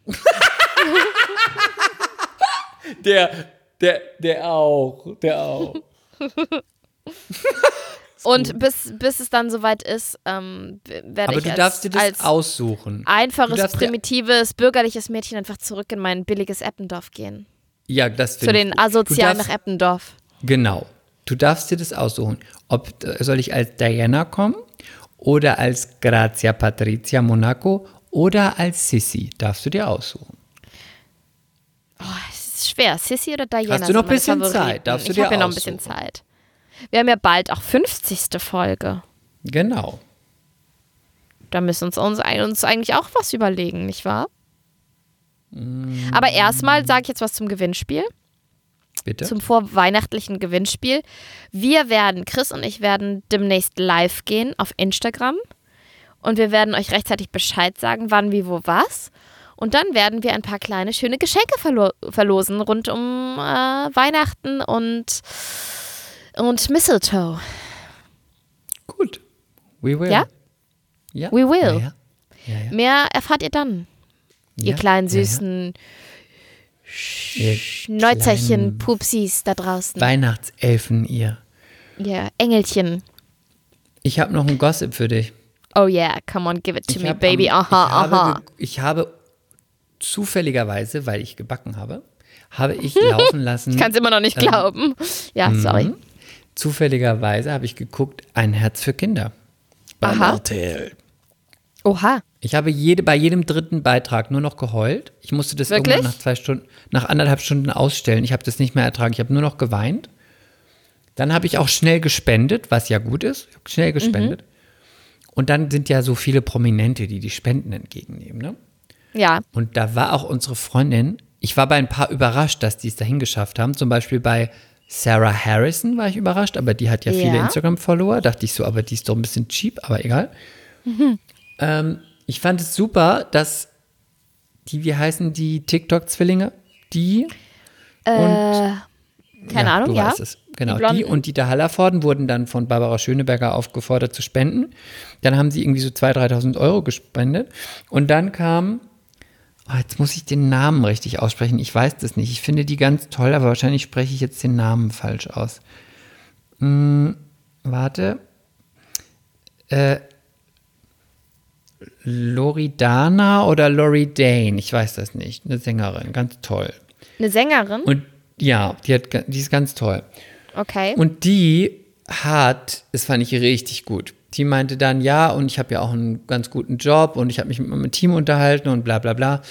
der, der, der auch, der auch. Und bis, bis es dann soweit ist, ähm, werde Aber ich du als, darfst dir das aussuchen. Du einfaches, primitives, bürgerliches Mädchen einfach zurück in mein billiges Eppendorf gehen. Ja, das Zu finde ich den gut. Du Asozialen nach Eppendorf. Genau. Du darfst dir das aussuchen. Ob äh, soll ich als Diana kommen oder als Grazia Patrizia Monaco oder als Sissi? Darfst du dir aussuchen. Es ist schwer. Sissy oder Diana? Hast du noch meine bisschen Favoriten. Zeit? Darfst du ich dir habe ja noch ein bisschen. Zeit. Wir haben ja bald auch 50. Folge. Genau. Da müssen uns, uns, uns eigentlich auch was überlegen, nicht wahr? Mm. Aber erstmal sage ich jetzt was zum Gewinnspiel, Bitte. zum vorweihnachtlichen Gewinnspiel. Wir werden, Chris und ich werden demnächst live gehen auf Instagram und wir werden euch rechtzeitig Bescheid sagen, wann, wie, wo, was. Und dann werden wir ein paar kleine, schöne Geschenke verlo verlosen rund um äh, Weihnachten und, und Mistletoe. Gut. We will. Ja? Ja. We will. Ja, ja. Mehr erfahrt ihr dann, ihr kleinen süßen kleinen Pupsis da draußen. Weihnachtselfen, ihr. Ja, Engelchen. Ich habe noch ein Gossip für dich. Oh yeah, come on, give it to Ich me, hab baby. Aha, ich habe, aha. ge- ich habe zufälligerweise, weil ich gebacken habe, habe ich laufen lassen. Ich kann es immer noch nicht ähm, glauben. Ja, sorry. Zufälligerweise habe ich geguckt, ein Herz für Kinder. Beim Aha. RTL. Oha. Ich habe jede, bei jedem dritten Beitrag nur noch geheult. Ich musste das Wirklich? irgendwann nach zwei Stunden, nach anderthalb Stunden ausstellen. Ich habe das nicht mehr ertragen. Ich habe nur noch geweint. Dann habe ich auch schnell gespendet, was ja gut ist. Ich habe schnell gespendet. Und dann sind ja so viele Prominente, die die Spenden entgegennehmen. Ne? Ja. Und da war auch unsere Freundin. Ich war bei ein paar überrascht, dass die es dahin geschafft haben. Zum Beispiel bei Sarah Harrison war ich überrascht, aber die hat ja, Ja. viele Instagram-Follower. Dachte ich so, aber die ist doch ein bisschen cheap, aber egal. Ähm, ich fand es super, dass die, wie heißen die TikTok-Zwillinge? Die Äh, keine Ahnung, du ja. Weißt es. Genau, Die die, und Dieter Hallervorden wurden dann von Barbara Schöneberger aufgefordert zu spenden. Dann haben sie irgendwie so 2.000, 3.000 Euro gespendet. Und dann kam, oh, jetzt muss ich den Namen richtig aussprechen. Ich weiß das nicht. Ich finde die ganz toll, aber wahrscheinlich spreche ich jetzt den Namen falsch aus. Hm, warte. Äh, Loridana oder Lori Dane, ich weiß das nicht. Eine Sängerin, ganz toll. Eine Sängerin? Und ja, die, hat, die ist ganz toll. Okay. Und die hat, das fand ich richtig gut. Die meinte dann, ja, und ich habe ja auch einen ganz guten Job und ich habe mich mit meinem Team unterhalten und bla bla bla.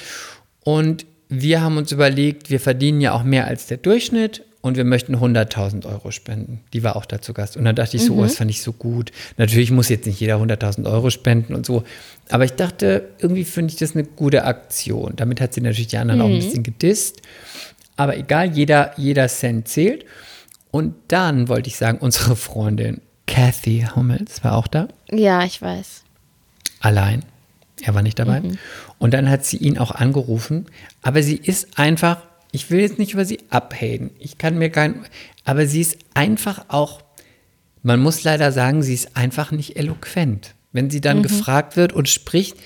Und wir haben uns überlegt, wir verdienen ja auch mehr als der Durchschnitt und wir möchten 100.000 Euro spenden. Die war auch da zu Gast. Und dann dachte ich so, oh, das fand ich so gut. Natürlich muss jetzt nicht jeder 100.000 Euro spenden und so. Aber ich dachte, irgendwie finde ich das eine gute Aktion. Damit hat sie natürlich die anderen auch ein bisschen gedisst. Aber egal, jeder, jeder Cent zählt. Und dann wollte ich sagen, unsere Freundin Kathy Hummels war auch da, ja, ich weiß. allein. Er war nicht dabei. Und dann hat sie ihn auch angerufen. Aber sie ist einfach, ich will jetzt nicht über sie abhaten. Ich kann mir kein, aber sie ist einfach auch, man muss leider sagen, sie ist einfach nicht eloquent. Wenn sie dann gefragt wird und spricht,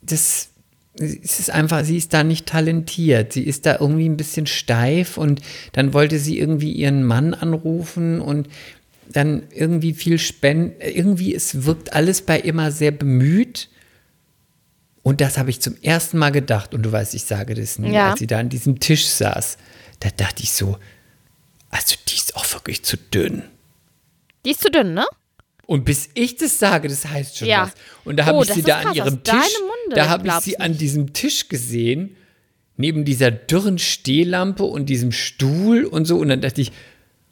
das es ist einfach, sie ist da nicht talentiert. Sie ist da irgendwie ein bisschen steif und dann wollte sie irgendwie ihren Mann anrufen und dann irgendwie viel spenden. Irgendwie, es wirkt alles bei immer sehr bemüht. Und das habe ich zum ersten Mal gedacht. Und du weißt, ich sage das nie, Ja. als sie da an diesem Tisch saß. Da dachte ich so, also die ist auch wirklich zu dünn. Die ist zu dünn, ne? Und bis ich das sage, das heißt schon Ja. was. Und da habe Oh, ich sie da krass, an ihrem Tisch, Munde da habe ich sie an nicht. diesem Tisch gesehen, neben dieser dürren Stehlampe und diesem Stuhl und so. Und dann dachte ich,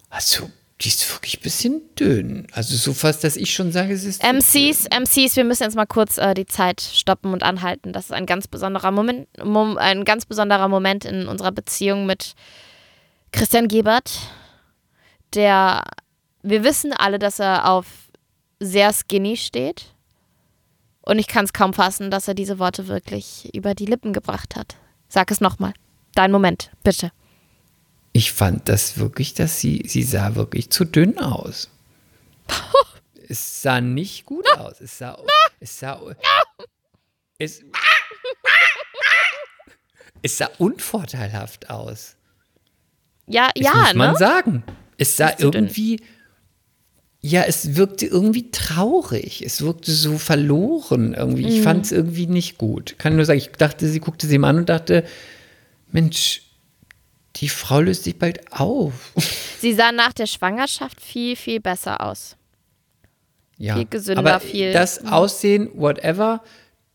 also, die ist wirklich ein bisschen dünn. Also so fast, dass ich schon sage, es ist. MCs, MCs, wir müssen jetzt mal kurz äh, die Zeit stoppen und anhalten. Das ist ein ganz besonderer Moment, Mom, ein ganz besonderer Moment in unserer Beziehung mit Christian Gebert, der, wir wissen alle, dass er auf sehr skinny steht. Und ich kann es kaum fassen, dass er diese Worte wirklich über die Lippen gebracht hat. Sag es nochmal. Dein Moment, bitte. Ich fand das wirklich, dass sie, sie sah wirklich zu dünn aus. es sah nicht gut aus. Es sah, es sah, es, es sah unvorteilhaft aus. Ja, Das ja, muss man ne? sagen. Es sah dünn. irgendwie, ja, es wirkte irgendwie traurig. Es wirkte so verloren irgendwie. Mhm. Ich fand es irgendwie nicht gut. Kann nur sagen, ich dachte, sie guckte sie ihm an und dachte, Mensch, die Frau löst sich bald auf. Sie sah nach der Schwangerschaft viel, viel besser aus. Ja. Viel gesünder, Aber viel- Mhm. das Aussehen, whatever,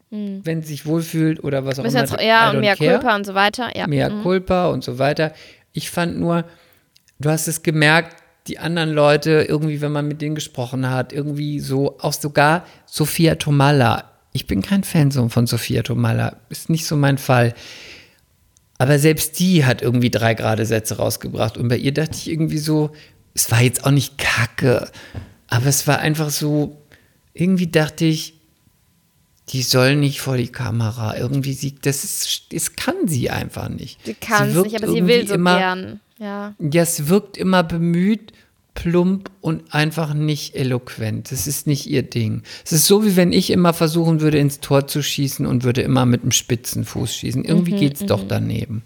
wenn sie sich wohlfühlt oder was auch immer. jetzt, ja, und mehr care. Culpa und so weiter. Ja. mehr Mhm. Culpa und so weiter. Ich fand nur, du hast es gemerkt, die anderen Leute, irgendwie, wenn man mit denen gesprochen hat, irgendwie so, auch sogar Sophia Tomalla. Ich bin kein Fan von Sophia Tomalla, ist nicht so mein Fall. Aber selbst die hat irgendwie drei gerade Sätze rausgebracht. Und bei ihr dachte ich irgendwie so, es war jetzt auch nicht kacke, aber es war einfach so, irgendwie dachte ich, die soll nicht vor die Kamera. Irgendwie sie, das ist, das kann sie einfach nicht. Sie kann es nicht, aber sie will so immer, gern. Ja. Ja, es wirkt immer bemüht, plump und einfach nicht eloquent. Das ist nicht ihr Ding. Es ist so, wie wenn ich immer versuchen würde, ins Tor zu schießen und würde immer mit dem spitzen Fuß schießen. Irgendwie Mhm, geht's doch daneben.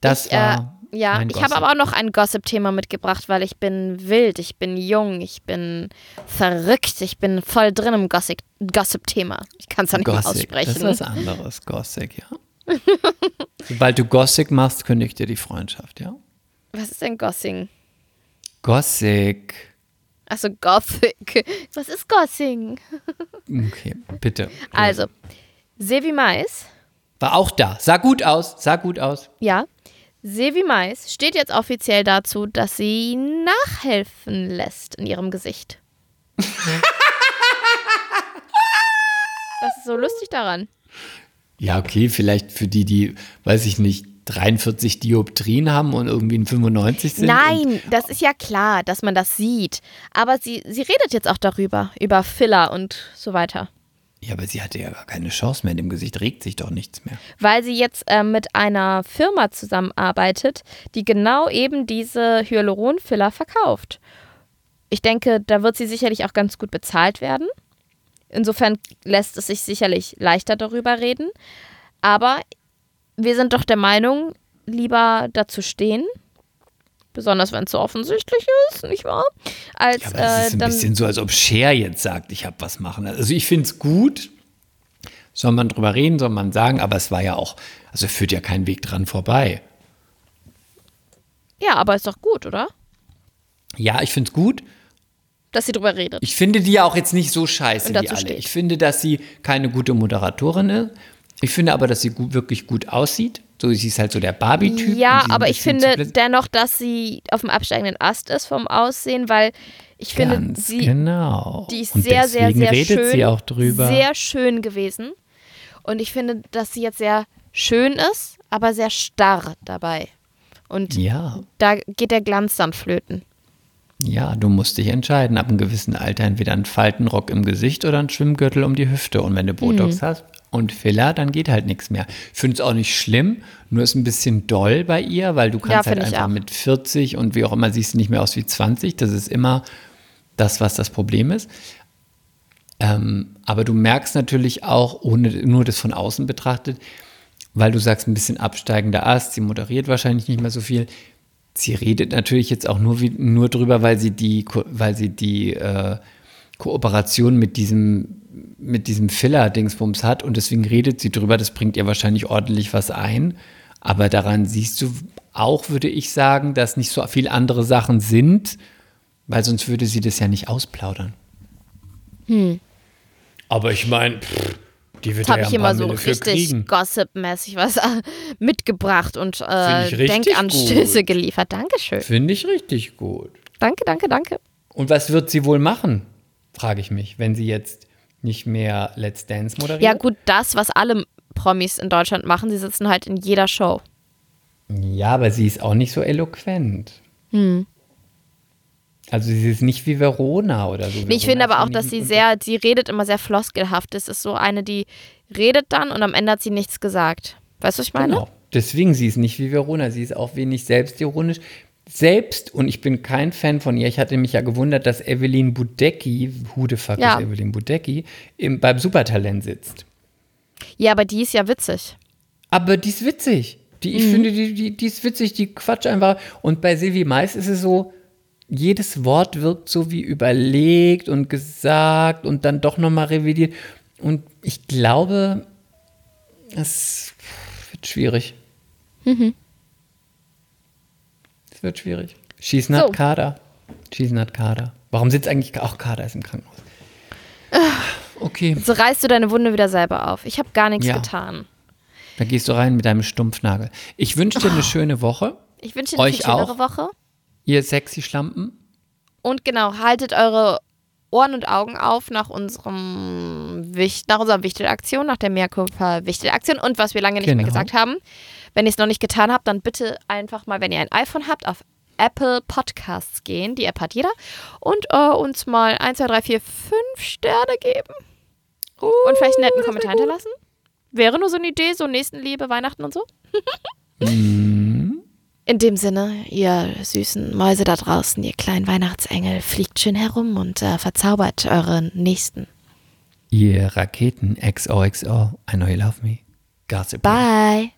Das Ich, äh, war. ja, mein ich habe aber auch noch ein Gossip-Thema mitgebracht, weil ich bin wild, ich bin jung, ich bin verrückt, ich bin voll drin im Gossip- Gossip-Thema. ich kann es ja nicht Gossip. Das aussprechen. ist was anderes, Gossip, ja. Sobald du Gossip machst, kündigt dir die Freundschaft, ja? Was ist denn Gossing? Gossip. Achso, Gothic. Was ist Gossing? Okay, bitte. Also, Sevi Mais, War auch da. Sah gut aus. Sah gut aus. ja. Sevi Mais steht jetzt offiziell dazu, dass sie nachhelfen lässt in ihrem Gesicht. Was ist so lustig daran? Ja, okay, vielleicht für die, die, weiß ich nicht, 43 Dioptrien haben und irgendwie ein 95 sind. Nein, das ist ja klar, dass man das sieht. Aber sie, sie redet jetzt auch darüber, über Filler und so weiter. ja, aber sie hatte ja gar keine Chance mehr. In dem Gesicht regt sich doch nichts mehr. Weil sie jetzt äh, mit einer Firma zusammenarbeitet, die genau eben diese Hyaluron-Filler verkauft. Ich denke, da wird sie sicherlich auch ganz gut bezahlt werden. Insofern lässt es sich sicherlich leichter darüber reden. Aber wir sind doch der Meinung, lieber dazu stehen, besonders wenn es so offensichtlich ist, nicht wahr? Als Ja, aber das äh, ist ein dann bisschen so, als ob Cher jetzt sagt, ich habe was machen. Also ich finde es gut. Soll man drüber reden, soll man sagen, aber es war ja auch, also führt ja kein Weg dran vorbei. ja, aber ist doch gut, oder? Ja, ich finde es gut. Dass sie drüber redet. Ich finde die ja auch jetzt nicht so scheiße dazu alle. steht. Ich finde, dass sie keine gute Moderatorin ist. Ich finde aber, dass sie gut, wirklich gut aussieht. So, sie ist halt so der Barbie-Typ. Ja, aber ich finde dennoch, dass sie auf dem absteigenden Ast ist vom Aussehen, weil ich finde, Ganz sie, genau. die ist und sehr, sehr, sehr redet schön. Sehr schön gewesen. Und ich finde, dass sie jetzt sehr schön ist, aber sehr starr dabei. Und ja, da geht der Glanz dann flöten. ja, du musst dich entscheiden. Ab einem gewissen Alter entweder ein Faltenrock im Gesicht oder ein Schwimmgürtel um die Hüfte. Und wenn du Botox Mhm. hast und Filler, dann geht halt nichts mehr. Ich finde es auch nicht schlimm, nur ist ein bisschen doll bei ihr, weil du kannst halt finde ich einfach mit 40 und wie auch immer siehst du nicht mehr aus wie 20. Das ist immer das, was das Problem ist. Ähm, aber du merkst natürlich auch, ohne nur das von außen betrachtet, weil du sagst, ein bisschen absteigender Ast, sie moderiert wahrscheinlich nicht mehr so viel. Sie redet natürlich jetzt auch nur, wie, nur drüber, weil sie die, weil sie die äh, Kooperation mit diesem, mit diesem Filler-Dingsbums hat und deswegen redet sie drüber. Das bringt ihr wahrscheinlich ordentlich was ein. Aber daran siehst du auch, würde ich sagen, dass nicht so viele andere Sachen sind, weil sonst würde sie das ja nicht ausplaudern. Aber ich meine, die wird Jetzt habe ja ich ein paar immer so Mille richtig. Gossip-mäßig was äh, mitgebracht und äh, ich Denkanstöße gut. geliefert. Dankeschön. Finde ich richtig gut. Danke, danke, danke. Und was wird sie wohl machen, frage ich mich, wenn sie jetzt nicht mehr Let's Dance moderiert? Ja, gut, das, was alle Promis in Deutschland machen, sie sitzen halt in jeder Show. Ja, aber sie ist auch nicht so eloquent. Hm. Also sie ist nicht wie Verona oder so. Nee, ich finde aber auch, dass sie sehr, sie redet immer sehr floskelhaft. Das ist so eine, die redet dann und am Ende hat sie nichts gesagt. Weißt du, was ich meine? Genau. Deswegen, sie ist nicht wie Verona, sie ist auch wenig selbstironisch. Selbst, und ich bin kein Fan von ihr, ich hatte mich ja gewundert, dass Evelyn Budecki, who the fuck Ja. ist Evelyn Budecki, im, beim Supertalent sitzt. Ja, aber die ist ja witzig. Aber die ist witzig. Die, Mhm. ich finde, die, die, die ist witzig, die quatscht einfach. Und bei Silvi Mais ist es so, jedes Wort wirkt so wie überlegt und gesagt und dann doch nochmal revidiert. Und ich glaube, es wird schwierig. Mhm. Es wird schwierig. She's not So. Kader. She's not Kader. Warum sitzt eigentlich auch Kader ist im Krankenhaus? Okay, So reißt du deine Wunde wieder selber auf. Ich habe gar nichts Ja. getan. da gehst du rein mit deinem Stumpfnagel. Ich wünsche dir eine schöne Woche. Ich wünsche dir eine Euch viel schönere auch. Woche. Ihr sexy Schlampen. Und genau, haltet eure Ohren und Augen auf nach unserem nach unserer Wichtelaktion, nach der Mehrkulpa Wichtelaktion und was wir lange nicht mehr Genau. gesagt haben. Wenn ihr es noch nicht getan habt, dann bitte einfach mal, wenn ihr ein iPhone habt, auf Apple Podcasts gehen. Die App hat jeder. Und äh, uns mal 1, 2, 3, 4, 5 Sterne geben. und vielleicht einen netten Kommentar hinterlassen. Wäre nur so eine Idee, so Nächstenliebe, Weihnachten und so. In dem Sinne, ihr süßen Mäuse da draußen, ihr kleinen Weihnachtsengel, fliegt schön herum und äh, verzaubert euren Nächsten. Ihr Raketen XOXO. I know you love me. Gossip. Bye.